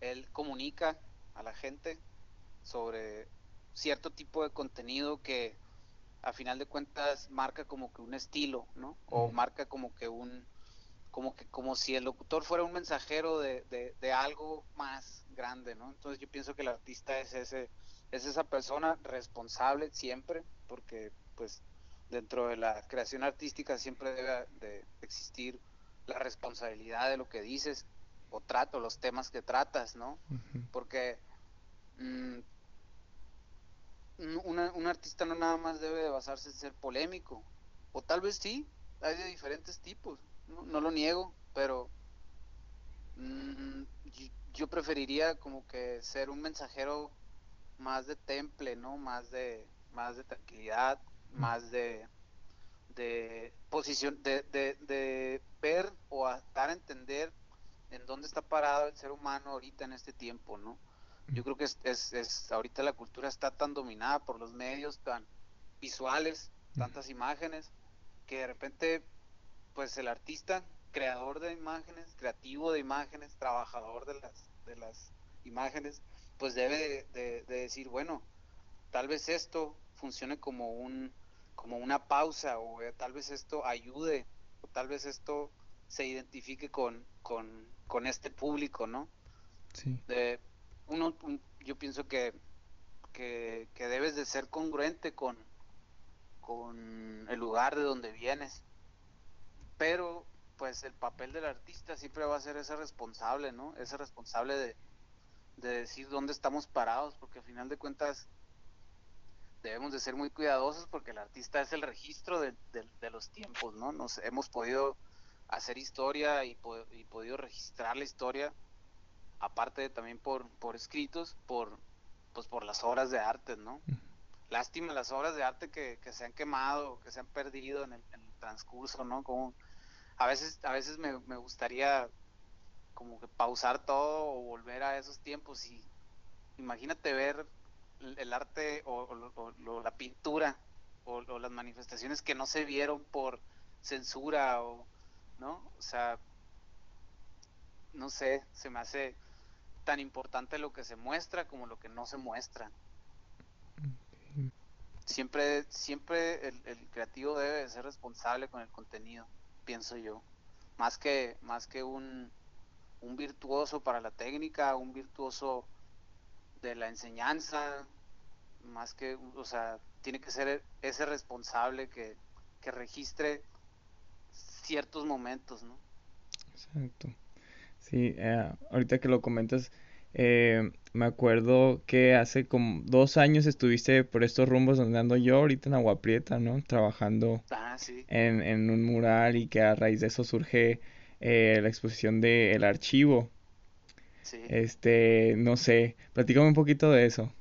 él comunica a la gente sobre cierto tipo de contenido que a final de cuentas marca como que un estilo, ¿no? O marca como que un, como que como si el locutor fuera un mensajero de, de, algo más grande, ¿no? Entonces yo pienso que el artista es ese, es esa persona responsable siempre, porque pues dentro de la creación artística siempre debe de existir la responsabilidad de lo que dices o trato, los temas que tratas, ¿no? Porque mm, un artista no nada más debe de basarse en ser polémico, o tal vez sí, hay de diferentes tipos, no, lo niego, pero mm, yo, preferiría como que ser un mensajero más de temple, ¿no? Más de, más de tranquilidad, más de, de posición, de, de, de ver o dar a entender en dónde está parado el ser humano ahorita en este tiempo, ¿no? Yo creo que es, es, ahorita la cultura está tan dominada por los medios tan visuales, tantas imágenes, que de repente, pues el artista, creador de imágenes, creativo de imágenes, trabajador de las, de las imágenes, pues debe de, decir, bueno, tal vez esto funcione como un como una pausa o eh, tal vez esto ayude o tal vez esto se identifique con, con, con este público, ¿no? Sí. De, uno, yo pienso que, que, debes de ser congruente con, con el lugar de donde vienes, pero pues el papel del artista siempre va a ser ese responsable, ¿no? Ese responsable de, de decir dónde estamos parados, porque al final de cuentas debemos de ser muy cuidadosos porque el artista es el registro de, de los tiempos, ¿no? Nos hemos podido hacer historia y, podido registrar la historia, aparte también por, por escritos, por, pues por las obras de arte, ¿no? Lástima las obras de arte que, se han quemado, que se han perdido en el, transcurso, ¿no? Como a veces, a veces me, gustaría como que pausar todo o volver a esos tiempos y imagínate ver el, arte o, la pintura o, las manifestaciones que no se vieron por censura o, ¿no? O sea, no sé, se me hace tan importante lo que se muestra como lo que no se muestra. Siempre, siempre el, creativo debe ser responsable con el contenido, pienso yo. Más que, más que un, un virtuoso para la técnica, un virtuoso de la enseñanza, más que, o sea, tiene que ser ese responsable que, que registre ciertos momentos, ¿no? Exacto. Sí, eh, ahorita que lo comentas, eh, me acuerdo que hace como dos años estuviste por estos rumbos donde ando yo, ahorita en Agua Prieta, ¿no? Trabajando ah, sí. en, en, un mural y que a raíz de eso surge eh, la exposición de El Archivo. Sí. Este, no sé, platícame un poquito de eso.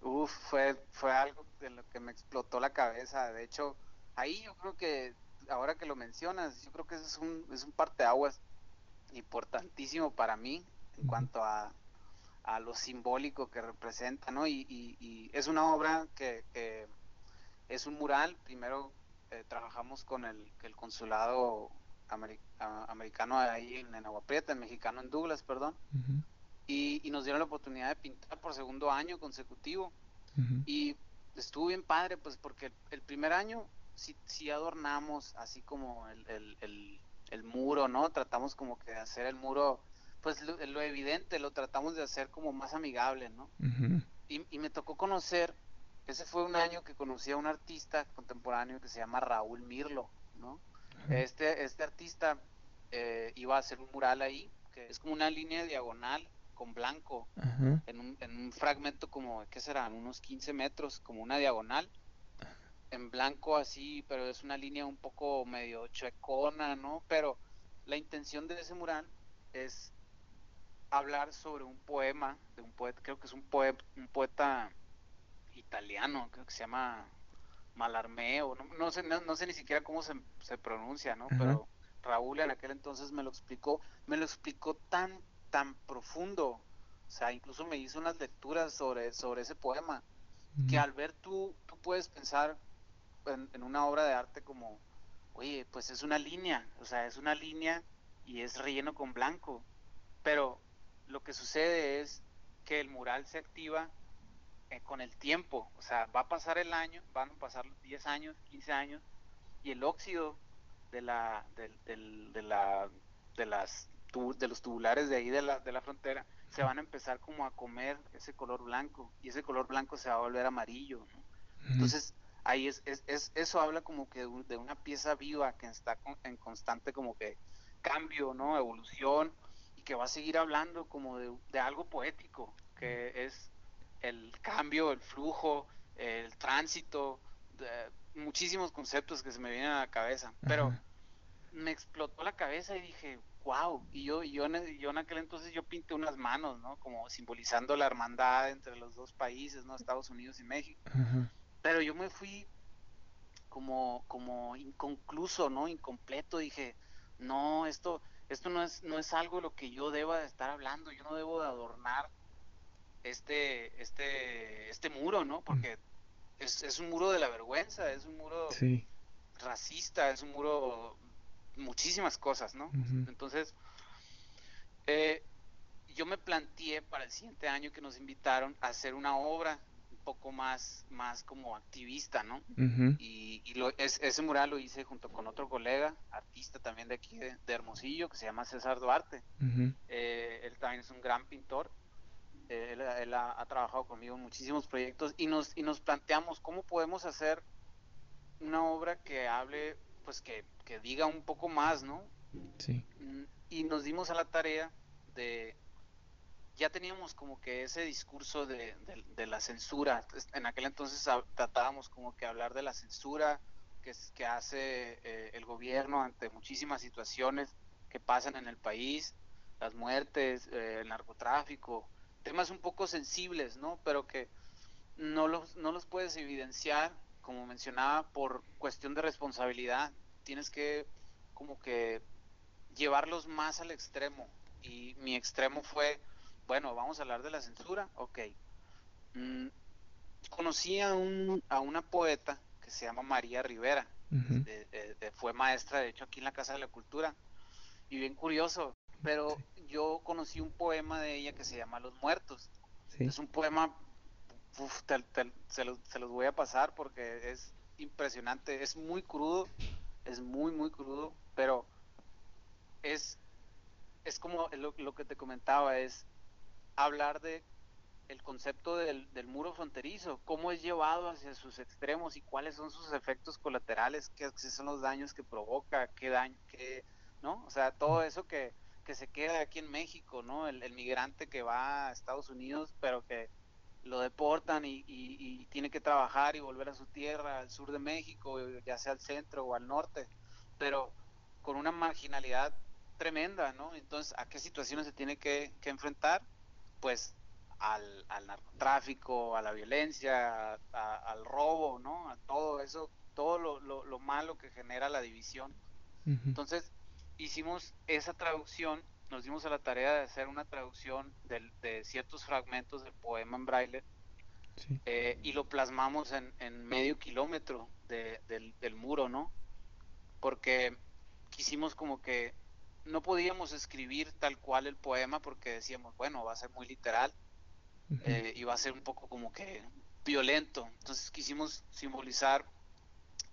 Uf, fue, fue algo de lo que me explotó la cabeza. De hecho, ahí yo creo que ahora que lo mencionas, yo creo que es un, es un parteaguas importantísimo para mí en cuanto a, a lo simbólico que representa, ¿no? Y, y, es una obra que, es un mural, primero eh, trabajamos con el, el consulado americano ahí en, en Agua Prieta, el mexicano en Douglas, perdón, y, y, nos dieron la oportunidad de pintar por segundo año consecutivo. Y estuvo bien padre, pues porque el, primer año sí, sí, adornamos así como el, el, el, muro, ¿no? Tratamos como que de hacer el muro, pues lo, lo evidente, lo tratamos de hacer como más amigable, ¿no? y, y me tocó conocer ese fue un año que conocí a un artista contemporáneo que se llama Raúl Mirlo, ¿no? Este, este artista eh, iba a hacer un mural ahí, que es como una línea diagonal con blanco, en un, en un fragmento como, ¿qué serán? Unos 15 metros, como una diagonal, en blanco así, pero es una línea un poco medio chuecona, ¿no? Pero la intención de ese mural es hablar sobre un poema, de un poeta, creo que es un, poeta, un poeta italiano, creo que se llama Malarmeo, no, no sé, no, sé ni siquiera cómo se, se pronuncia, ¿no? Pero Raúl en aquel entonces me lo explicó, me lo explicó tan, tan profundo, o sea, incluso me hizo unas lecturas sobre, sobre ese poema, que al ver tú, tú puedes pensar en, en, una obra de arte como, oye, pues es una línea, o sea, es una línea y es relleno con blanco, pero lo que sucede es que el mural se activa eh, con el tiempo, o sea, va a pasar el año, van a pasar 10 años, 15 años, y el óxido de la, de, la, de las de los tubulares de ahí de la, de la frontera se van a empezar como a comer ese color blanco y ese color blanco se va a volver amarillo entonces ahí es, es, es, eso habla como que de una pieza viva que está en constante como que cambio no evolución y que va a seguir hablando como de, de algo poético que es el cambio, el flujo, el tránsito, muchísimos conceptos que se me vienen a la cabeza, pero me explotó la cabeza y dije, wow, y yo, yo, en, yo en aquel entonces yo pinté unas manos, ¿no? Como simbolizando la hermandad entre los dos países, ¿no? Estados Unidos y México. Pero yo me fui como, como inconcluso, ¿no? Incompleto, dije, no, esto, esto no es, no es algo lo que yo deba de estar hablando, yo no debo de adornar este, este, este muro, ¿no? Porque es, es un muro de la vergüenza, es un muro racista, es un muro muchísimas cosas, ¿no? Entonces, eh, yo me planteé para el siguiente año que nos invitaron a hacer una obra poco más, más como activista, ¿no? Y, y lo, ese mural lo hice junto con otro colega, artista también de aquí de, Hermosillo, que se llama César Duarte. Eh, él también es un gran pintor él, ha, trabajado conmigo en muchísimos proyectos y nos, y nos planteamos cómo podemos hacer una obra que hable, pues que, diga un poco más, ¿no? Sí. Mm, y nos dimos a la tarea de, ya teníamos como que ese discurso de, la censura, en aquel entonces tratábamos como que hablar de la censura que, que hace eh, el gobierno ante muchísimas situaciones que pasan en el país, las muertes, eh, el narcotráfico, temas un poco sensibles, ¿no? Pero que no los, no los puedes evidenciar, como mencionaba, por cuestión de responsabilidad. Tienes que como que llevarlos más al extremo. Y mi extremo fue, bueno, vamos a hablar de la censura, ok. Mm, conocí a, un, a una poeta que se llama María Rivera, fue maestra de hecho aquí en la Casa de la Cultura, y bien curioso, pero yo conocí un poema de ella que se llama Los Muertos. Es un poema, se, los, se, los, voy a pasar porque es impresionante, es muy crudo, es muy, muy crudo, pero es, es como lo, lo que te comentaba, es hablar de el concepto del, del, muro fronterizo, cómo es llevado hacia sus extremos y cuáles son sus efectos colaterales, qué, son los daños que provoca, qué daño, qué, ¿no? O sea, todo eso que, que se queda aquí en México, ¿no? El, migrante que va a Estados Unidos, pero que lo deportan y, tiene que trabajar y volver a su tierra, al sur de México, ya sea al centro o al norte, pero con una marginalidad tremenda, ¿no? Entonces, ¿a qué situaciones se tiene que, enfrentar? Pues al, narcotráfico, a la violencia, al robo, ¿no? A todo eso, todo lo, lo, malo que genera la división. Entonces, hicimos esa traducción, nos dimos a la tarea de hacer una traducción de, de ciertos fragmentos del poema en braille eh, y lo plasmamos en, en medio kilómetro del, del muro, ¿no? Porque quisimos como que no podíamos escribir tal cual el poema porque decíamos, bueno, va a ser muy literal eh, y va a ser un poco como que violento. Entonces quisimos simbolizar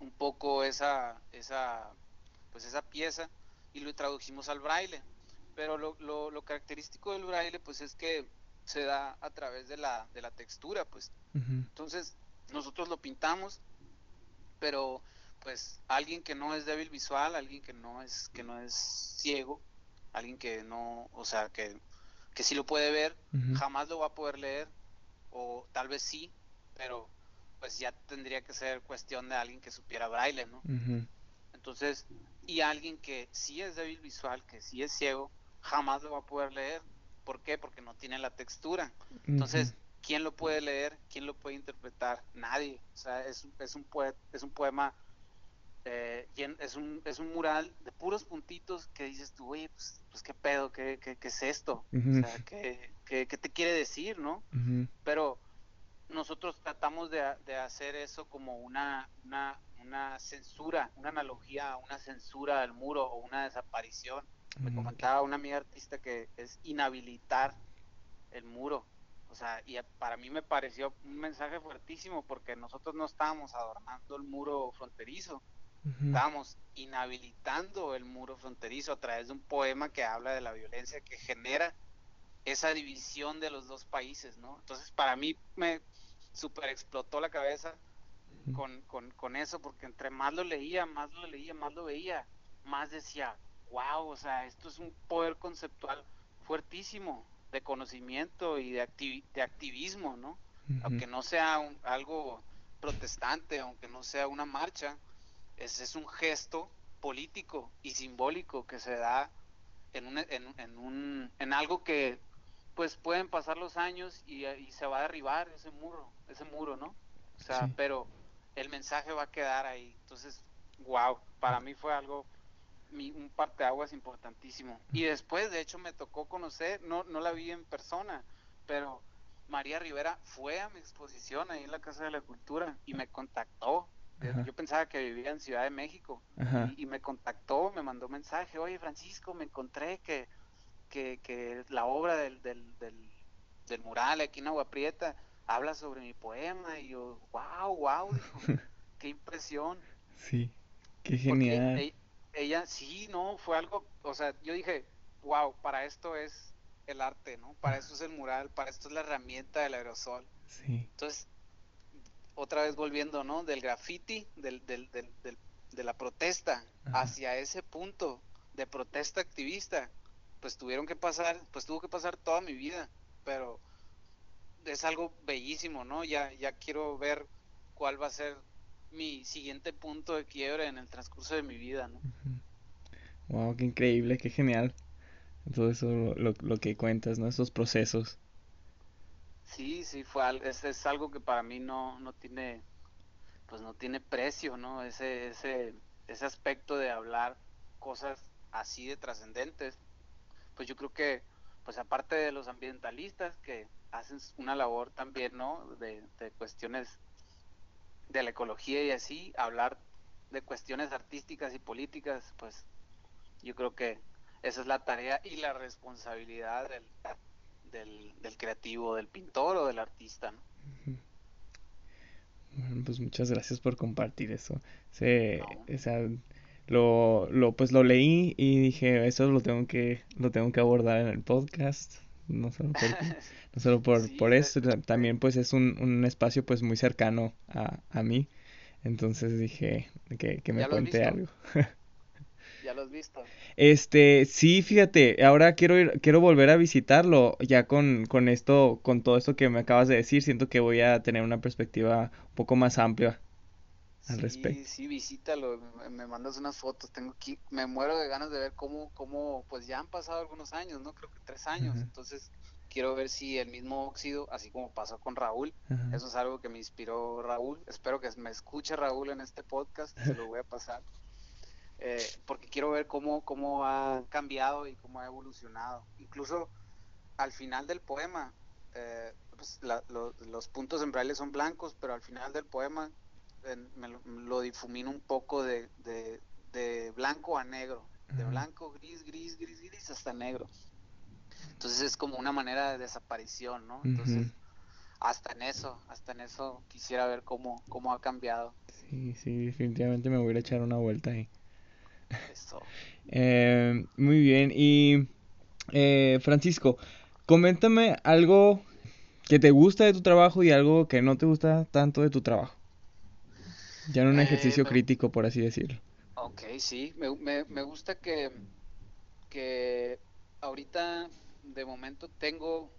un poco esa, esa, pues esa pieza y lo tradujimos al braille. Pero lo, lo, característico del braille pues es que se da a través de la, de la textura, pues. Entonces nosotros lo pintamos, pero pues alguien que no es débil visual, alguien que no es que no es ciego, alguien que no, o sea, que, que sí lo puede ver, jamás lo va a poder leer o tal vez sí, pero pues ya tendría que ser cuestión de alguien que supiera braille, ¿no? Entonces, y alguien que sí es débil visual, que sí es ciego, jamás lo va a poder leer. ¿Por qué? Porque no tiene la textura. Entonces, ¿quién lo puede leer? ¿Quién lo puede interpretar? Nadie. O sea, es, es, un, es un poema eh, es, un, es un mural de puros puntitos que dices tú, oye, pues, pues qué pedo, qué, qué, qué es esto, o sea, ¿qué, qué, te quiere decir, no? Pero nosotros tratamos de, de, hacer eso como una, una, una censura, una analogía una censura del muro o una desaparición. Me comentaba una amiga artista que es inhabilitar el muro. O sea, y para mí me pareció un mensaje fuertísimo porque nosotros no estábamos adornando el muro fronterizo, Estamos inhabilitando el muro fronterizo a través de un poema que habla de la violencia que genera esa división de los dos países, ¿no? Entonces para mí me super explotó la cabeza con, con, eso, porque entre más lo leía, más lo leía, más lo veía, más decía, wow, o sea, esto es un poder conceptual fuertísimo de conocimiento y de, de activismo, ¿no? Aunque no sea algo protestante, aunque no sea una marcha, ese es un gesto político y simbólico que se da en, un, en, un, en algo que pues pueden pasar los años y, se va a derribar ese muro, ese muro, ¿no? O sea, pero el mensaje va a quedar ahí. Entonces, wow, para mí fue algo, mi, un parteaguas importantísimo. Y después, de hecho, me tocó conocer, no, no la vi en persona, pero María Rivera fue a mi exposición ahí en la Casa de la Cultura y me contactó yo pensaba que vivía en Ciudad de México y, me contactó, me mandó mensaje, oye Francisco, me encontré que, que, la obra del, del, del, mural aquí en Agua Prieta habla sobre mi poema y yo, wow, wow, qué impresión. Sí, qué genial. Ella, ella, sí, no, fue algo, o sea, yo dije, wow, para esto es el arte, ¿no? Para esto es el mural, para esto es la herramienta del aerosol. Sí. Entonces, otra vez volviendo, ¿no? Del graffiti, del, del, del, de la protesta, hacia ese punto de protesta activista, pues tuvieron que pasar, pues tuvo que pasar toda mi vida, pero es algo bellísimo, ¿no? Ya, ya quiero ver cuál va a ser mi siguiente punto de quiebre en el transcurso de mi vida, ¿no? Wow, qué increíble, qué genial. Todo eso lo, lo que cuentas, ¿no? Esos procesos. Sí, sí, fue es, es algo que para mí no, no tiene, pues no tiene precio, ¿no? Ese, ese, ese aspecto de hablar cosas así de trascendentes, pues yo creo que, pues aparte de los ambientalistas que hacen una labor también, ¿no? De, de cuestiones de la ecología y así, hablar de cuestiones artísticas y políticas, pues yo creo que esa es la tarea y la responsabilidad del, del, creativo, del pintor o del artista. Bueno, pues muchas gracias por compartir eso. Se, lo, lo, pues lo leí y dije, eso lo tengo que, lo tengo que abordar en el podcast. No solo por, no solo por, por eso, también pues es un, un espacio pues muy cercano a, a mí. Entonces dije que, que me cuente algo. ¿Ya lo has visto? Este, sí, fíjate, ahora quiero ir, quiero volver a visitarlo, ya con, con esto, con todo esto que me acabas de decir, siento que voy a tener una perspectiva un poco más amplia al respecto. Sí, sí, visítalo, me, mandas unas fotos, tengo aquí, me muero de ganas de ver cómo, cómo, pues ya han pasado algunos años, ¿no? Creo que tres años, entonces quiero ver si el mismo óxido, así como pasó con Raúl, eso es algo que me inspiró Raúl, espero que me escuche Raúl en este podcast, se lo voy a pasar. Eh, porque quiero ver cómo, cómo ha cambiado y cómo ha evolucionado. Incluso al final del poema eh, pues, los puntos en braille son blancos, pero al final del poema me lo, difumino un poco de, de, blanco a negro, de blanco, gris, gris, gris, gris hasta negro. Entonces es como una manera de desaparición, ¿no? Entonces, hasta en eso, hasta en eso quisiera ver cómo, cómo ha cambiado. Sí, sí, definitivamente me voy a echar una vuelta ahí. Eso. Eh, muy bien, y eh, Francisco, coméntame algo que te gusta de tu trabajo y algo que no te gusta tanto de tu trabajo. Ya en un eh, ejercicio crítico, por así decirlo. Ok, sí, me, me, gusta que, que ahorita de momento tengo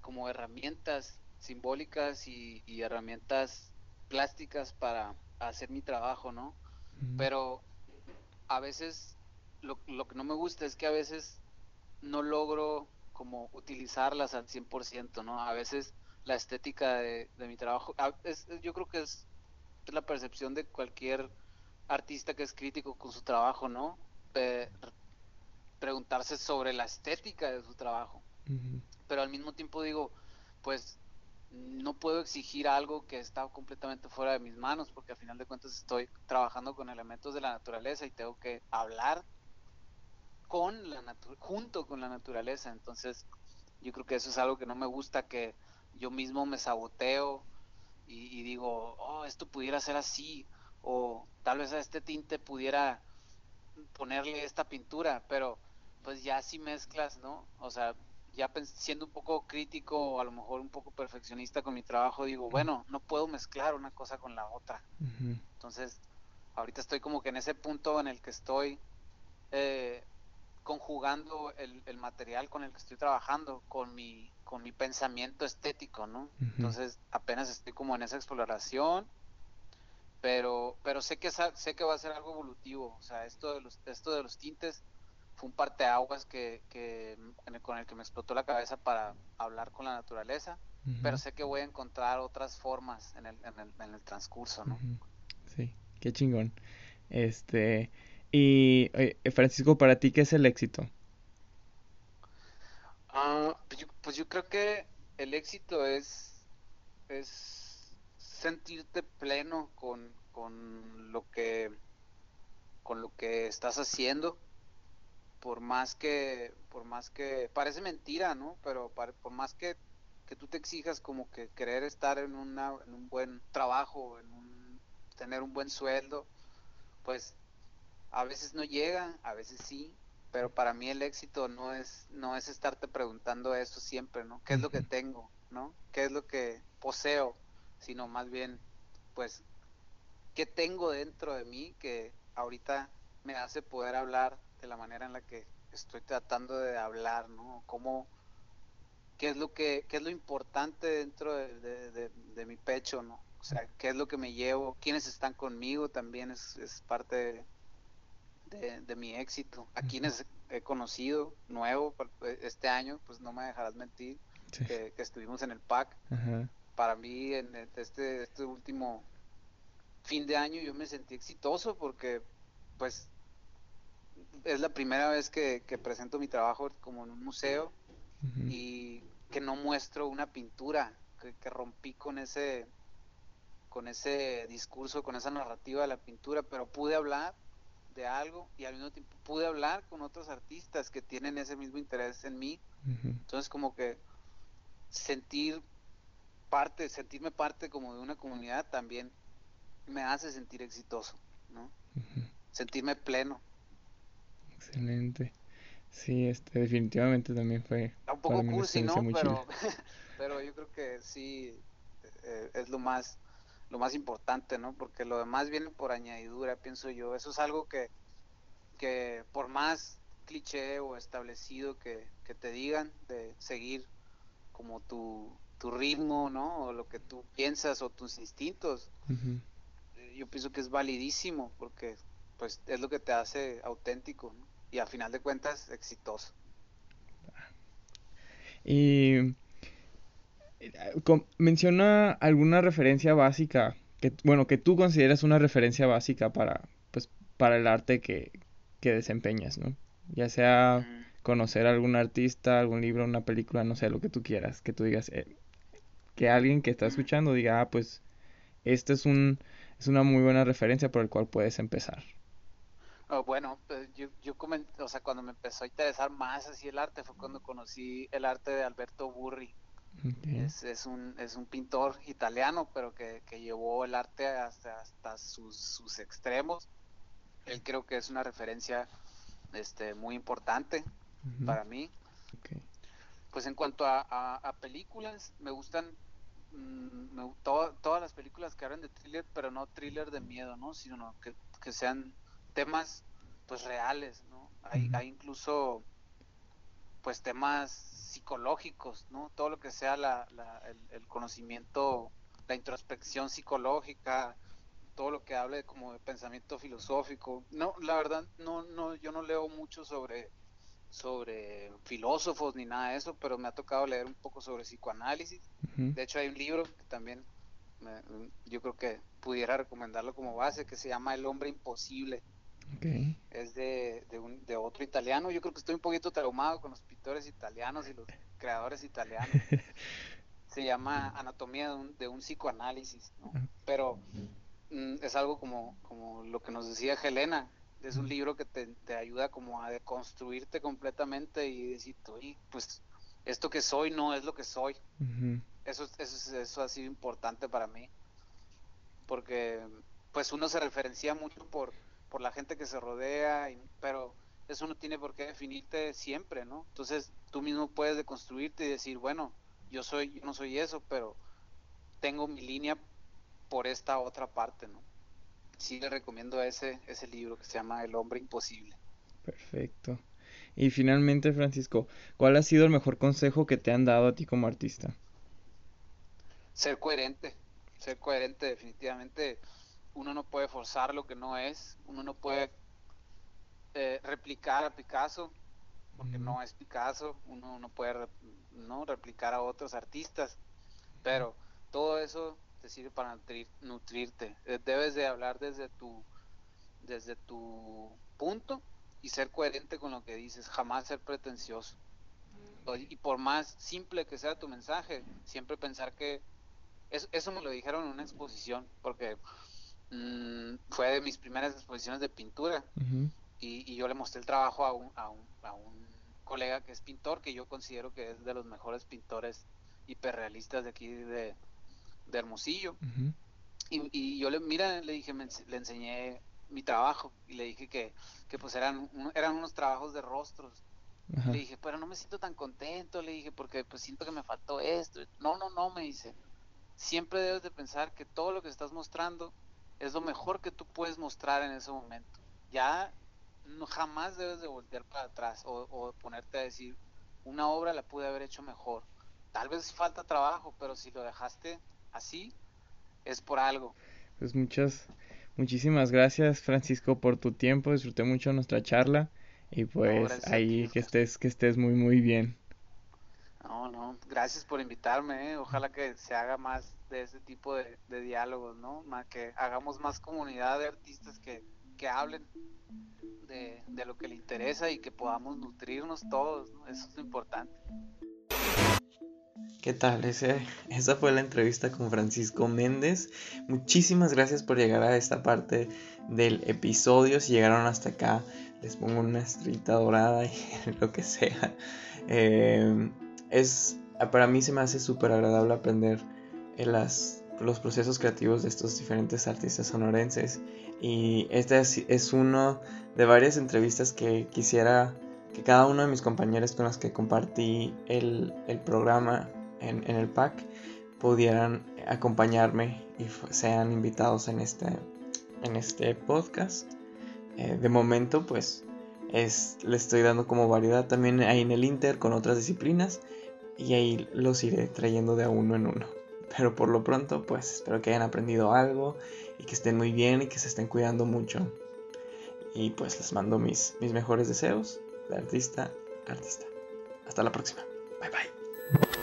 como herramientas simbólicas y, herramientas plásticas para hacer mi trabajo, ¿no? Pero a veces lo, lo, que no me gusta es que a veces no logro como utilizarlas al 100%, ¿no? A veces la estética de, mi trabajo, yo creo que es la percepción de cualquier artista que es crítico con su trabajo, ¿no? preguntarse sobre la estética de su trabajo. Pero al mismo tiempo digo, pues no puedo exigir algo que está completamente fuera de mis manos, porque al final de cuentas estoy trabajando con elementos de la naturaleza y tengo que hablar con la junto con la naturaleza. Entonces, yo creo que eso es algo que no me gusta, que yo mismo me saboteo y, digo, oh, esto pudiera ser así, o tal vez a este tinte pudiera ponerle esta pintura, pero pues ya si mezclas, ¿no? O sea, ya siendo un poco crítico o a lo mejor un poco perfeccionista con mi trabajo, digo, bueno, no puedo mezclar una cosa con la otra. Entonces, ahorita estoy como que en ese punto en el que estoy eh, conjugando el, el, material con el que estoy trabajando con mi, con mi pensamiento estético, ¿no? Entonces, apenas estoy como en esa exploración, pero, pero sé que sé que va a ser algo evolutivo, o sea, esto de los, esto de los tintes fue un parteaguas que, que con el que me explotó la cabeza para hablar con la naturaleza, pero sé que voy a encontrar otras formas en el, en el, en el transcurso, ¿no? Sí, qué chingón. Este, y eh, Francisco, para ti, ¿qué es el éxito? Ah, pues, pues, yo, creo que el éxito es, es sentirte pleno con, con lo que con lo que estás haciendo por más que, por más que, parece mentira, ¿no? Pero por más que, que tú te exijas como que querer estar en, una, en un buen trabajo, en un, tener un buen sueldo, pues a veces no llega, a veces sí, pero para mí el éxito no es, no es estarte preguntando eso siempre, ¿no? ¿Qué es lo que tengo, ¿no? ¿Qué es lo que poseo? Sino más bien, pues, ¿qué tengo dentro de mí que ahorita me hace poder hablar de la manera en la que estoy tratando de hablar, ¿no? Cómo, qué es lo que, qué es lo importante dentro de, mi pecho, ¿no? O sea, qué es lo que me llevo, quiénes están conmigo también es, es parte de, mi éxito. A quienes he conocido nuevo este año, pues no me dejarás mentir, que, estuvimos en el PAC. Para mí, en este, este último fin de año, yo me sentí exitoso porque, pues, es la primera vez que, presento mi trabajo como en un museo y que no muestro una pintura, que, rompí con ese con ese discurso, con esa narrativa de la pintura, pero pude hablar de algo y al mismo tiempo pude hablar con otros artistas que tienen ese mismo interés en mí. Entonces como que sentir parte, sentirme parte como de una comunidad también me hace sentir exitoso, ¿no? Sentirme pleno. Excelente. Sí, este, definitivamente también fue. Un poco cursi, ¿no? Pero, pero yo creo que sí eh, es lo más, lo más importante, ¿no? Porque lo demás viene por añadidura, pienso yo. Eso es algo que, que por más cliché o establecido que, que te digan de seguir como tu, tu ritmo, ¿no? O lo que tú piensas o tus instintos, eh, yo pienso que es validísimo porque pues es lo que te hace auténtico, ¿no? Y a final de cuentas exitoso. Y menciona alguna referencia básica que bueno que tú consideras una referencia básica para pues para el arte que, que desempeñas, ¿no? Ya sea conocer a algún artista, algún libro, una película, no sé, lo que tú quieras, que tú digas, eh, que alguien que está escuchando diga, ah, pues, este es un, es una muy buena referencia por el cual puedes empezar. Oh, bueno, pues yo, yo comenté, o sea, cuando me empezó a interesar más así el arte fue cuando conocí el arte de Alberto Burri. Es, es, un, es un pintor italiano, pero que, que llevó el arte hasta, hasta sus, sus, extremos. Él creo que es una referencia este, muy importante para mí. Pues en cuanto a, a, películas, me gustan mm, todas las películas que hablan de thriller, pero no thriller de miedo, ¿no? Sino que, que sean temas pues reales, ¿no? Hay, hay incluso pues temas psicológicos, ¿no? Todo lo que sea la, el, conocimiento, la introspección psicológica, todo lo que hable como de pensamiento filosófico. No, la verdad, no, no, yo no leo mucho sobre, sobre filósofos ni nada de eso, pero me ha tocado leer un poco sobre psicoanálisis. De hecho, hay un libro que también yo creo que pudiera recomendarlo como base, que se llama El hombre imposible es de, de, un, de, otro italiano. Yo creo que estoy un poquito traumado con los pintores italianos y los creadores italianos. Se llama Anatomía de un, de un psicoanálisis, Pero mm, es algo como, como lo que nos decía Helena. Es un libro que te, te ayuda como a deconstruirte completamente y decir, oye, pues esto que soy no es lo que soy. eso, eso, eso ha sido importante para mí. Porque pues uno se referencia mucho por por la gente que se rodea, pero eso no tiene por qué definirte siempre, ¿no? Entonces tú mismo puedes deconstruirte y decir, bueno, yo soy, yo no soy eso, pero tengo mi línea por esta otra parte, ¿no? Sí le recomiendo ese, ese libro que se llama El hombre imposible. Perfecto. Y finalmente, Francisco, ¿cuál ha sido el mejor consejo que te han dado a ti como artista? Ser coherente, ser coherente definitivamente uno no puede forzar lo que no es, uno no puede eh, replicar a Picasso, porque no es Picasso, uno no puede no replicar a otros artistas, pero todo eso te sirve para nutrirte. Eh, debes de hablar desde tu desde tu punto y ser coherente con lo que dices, jamás ser pretencioso. Y por más simple que sea tu mensaje, siempre pensar que eso, eso me lo dijeron en una exposición, porque Mm, fue de mis primeras exposiciones de pintura y, yo le mostré el trabajo a un, a, un, a un colega que es pintor, que yo considero que es de los mejores pintores hiperrealistas de aquí de, Hermosillo. y, y, yo le, mira, le dije, le enseñé mi trabajo y le dije que, que pues eran, eran unos trabajos de rostros. Le dije, pero no me siento tan contento, le dije, porque pues siento que me faltó esto. No, no, no, me dice. Siempre debes de pensar que todo lo que estás mostrando es lo mejor que tú puedes mostrar en ese momento. Ya no, jamás debes de voltear para atrás o, ponerte a decir, una obra la pude haber hecho mejor. Tal vez falta trabajo, pero si lo dejaste así, es por algo. Pues muchas, muchísimas gracias Francisco por tu tiempo, disfruté mucho nuestra charla y pues ahí que estés, que estés muy muy bien. No, no, gracias por invitarme, ¿eh? ojalá que se haga más de ese tipo de, diálogos, ¿no? Que hagamos más comunidad de artistas que, hablen de, lo que le interesa y que podamos nutrirnos todos, ¿no? Eso es lo importante. ¿Qué tal? Esa fue la entrevista con Francisco Méndez. Muchísimas gracias por llegar a esta parte del episodio. Si llegaron hasta acá, les pongo una estrellita dorada y lo que sea. Eh, es, para mí se me hace súper agradable aprender en las, los procesos creativos de estos diferentes artistas sonorenses. Y esta es, es uno de varias entrevistas que quisiera que cada uno de mis compañeros con los que compartí el, el programa en, en, el pack pudieran acompañarme y sean invitados en este, en este podcast. Eh, de momento, pues es, le estoy dando como variedad también ahí en el Inter con otras disciplinas y ahí los iré trayendo de a uno en uno. Pero por lo pronto, pues espero que hayan aprendido algo y que estén muy bien y que se estén cuidando mucho. Y pues les mando mis, mis mejores deseos de artista artista. Hasta la próxima. Bye bye.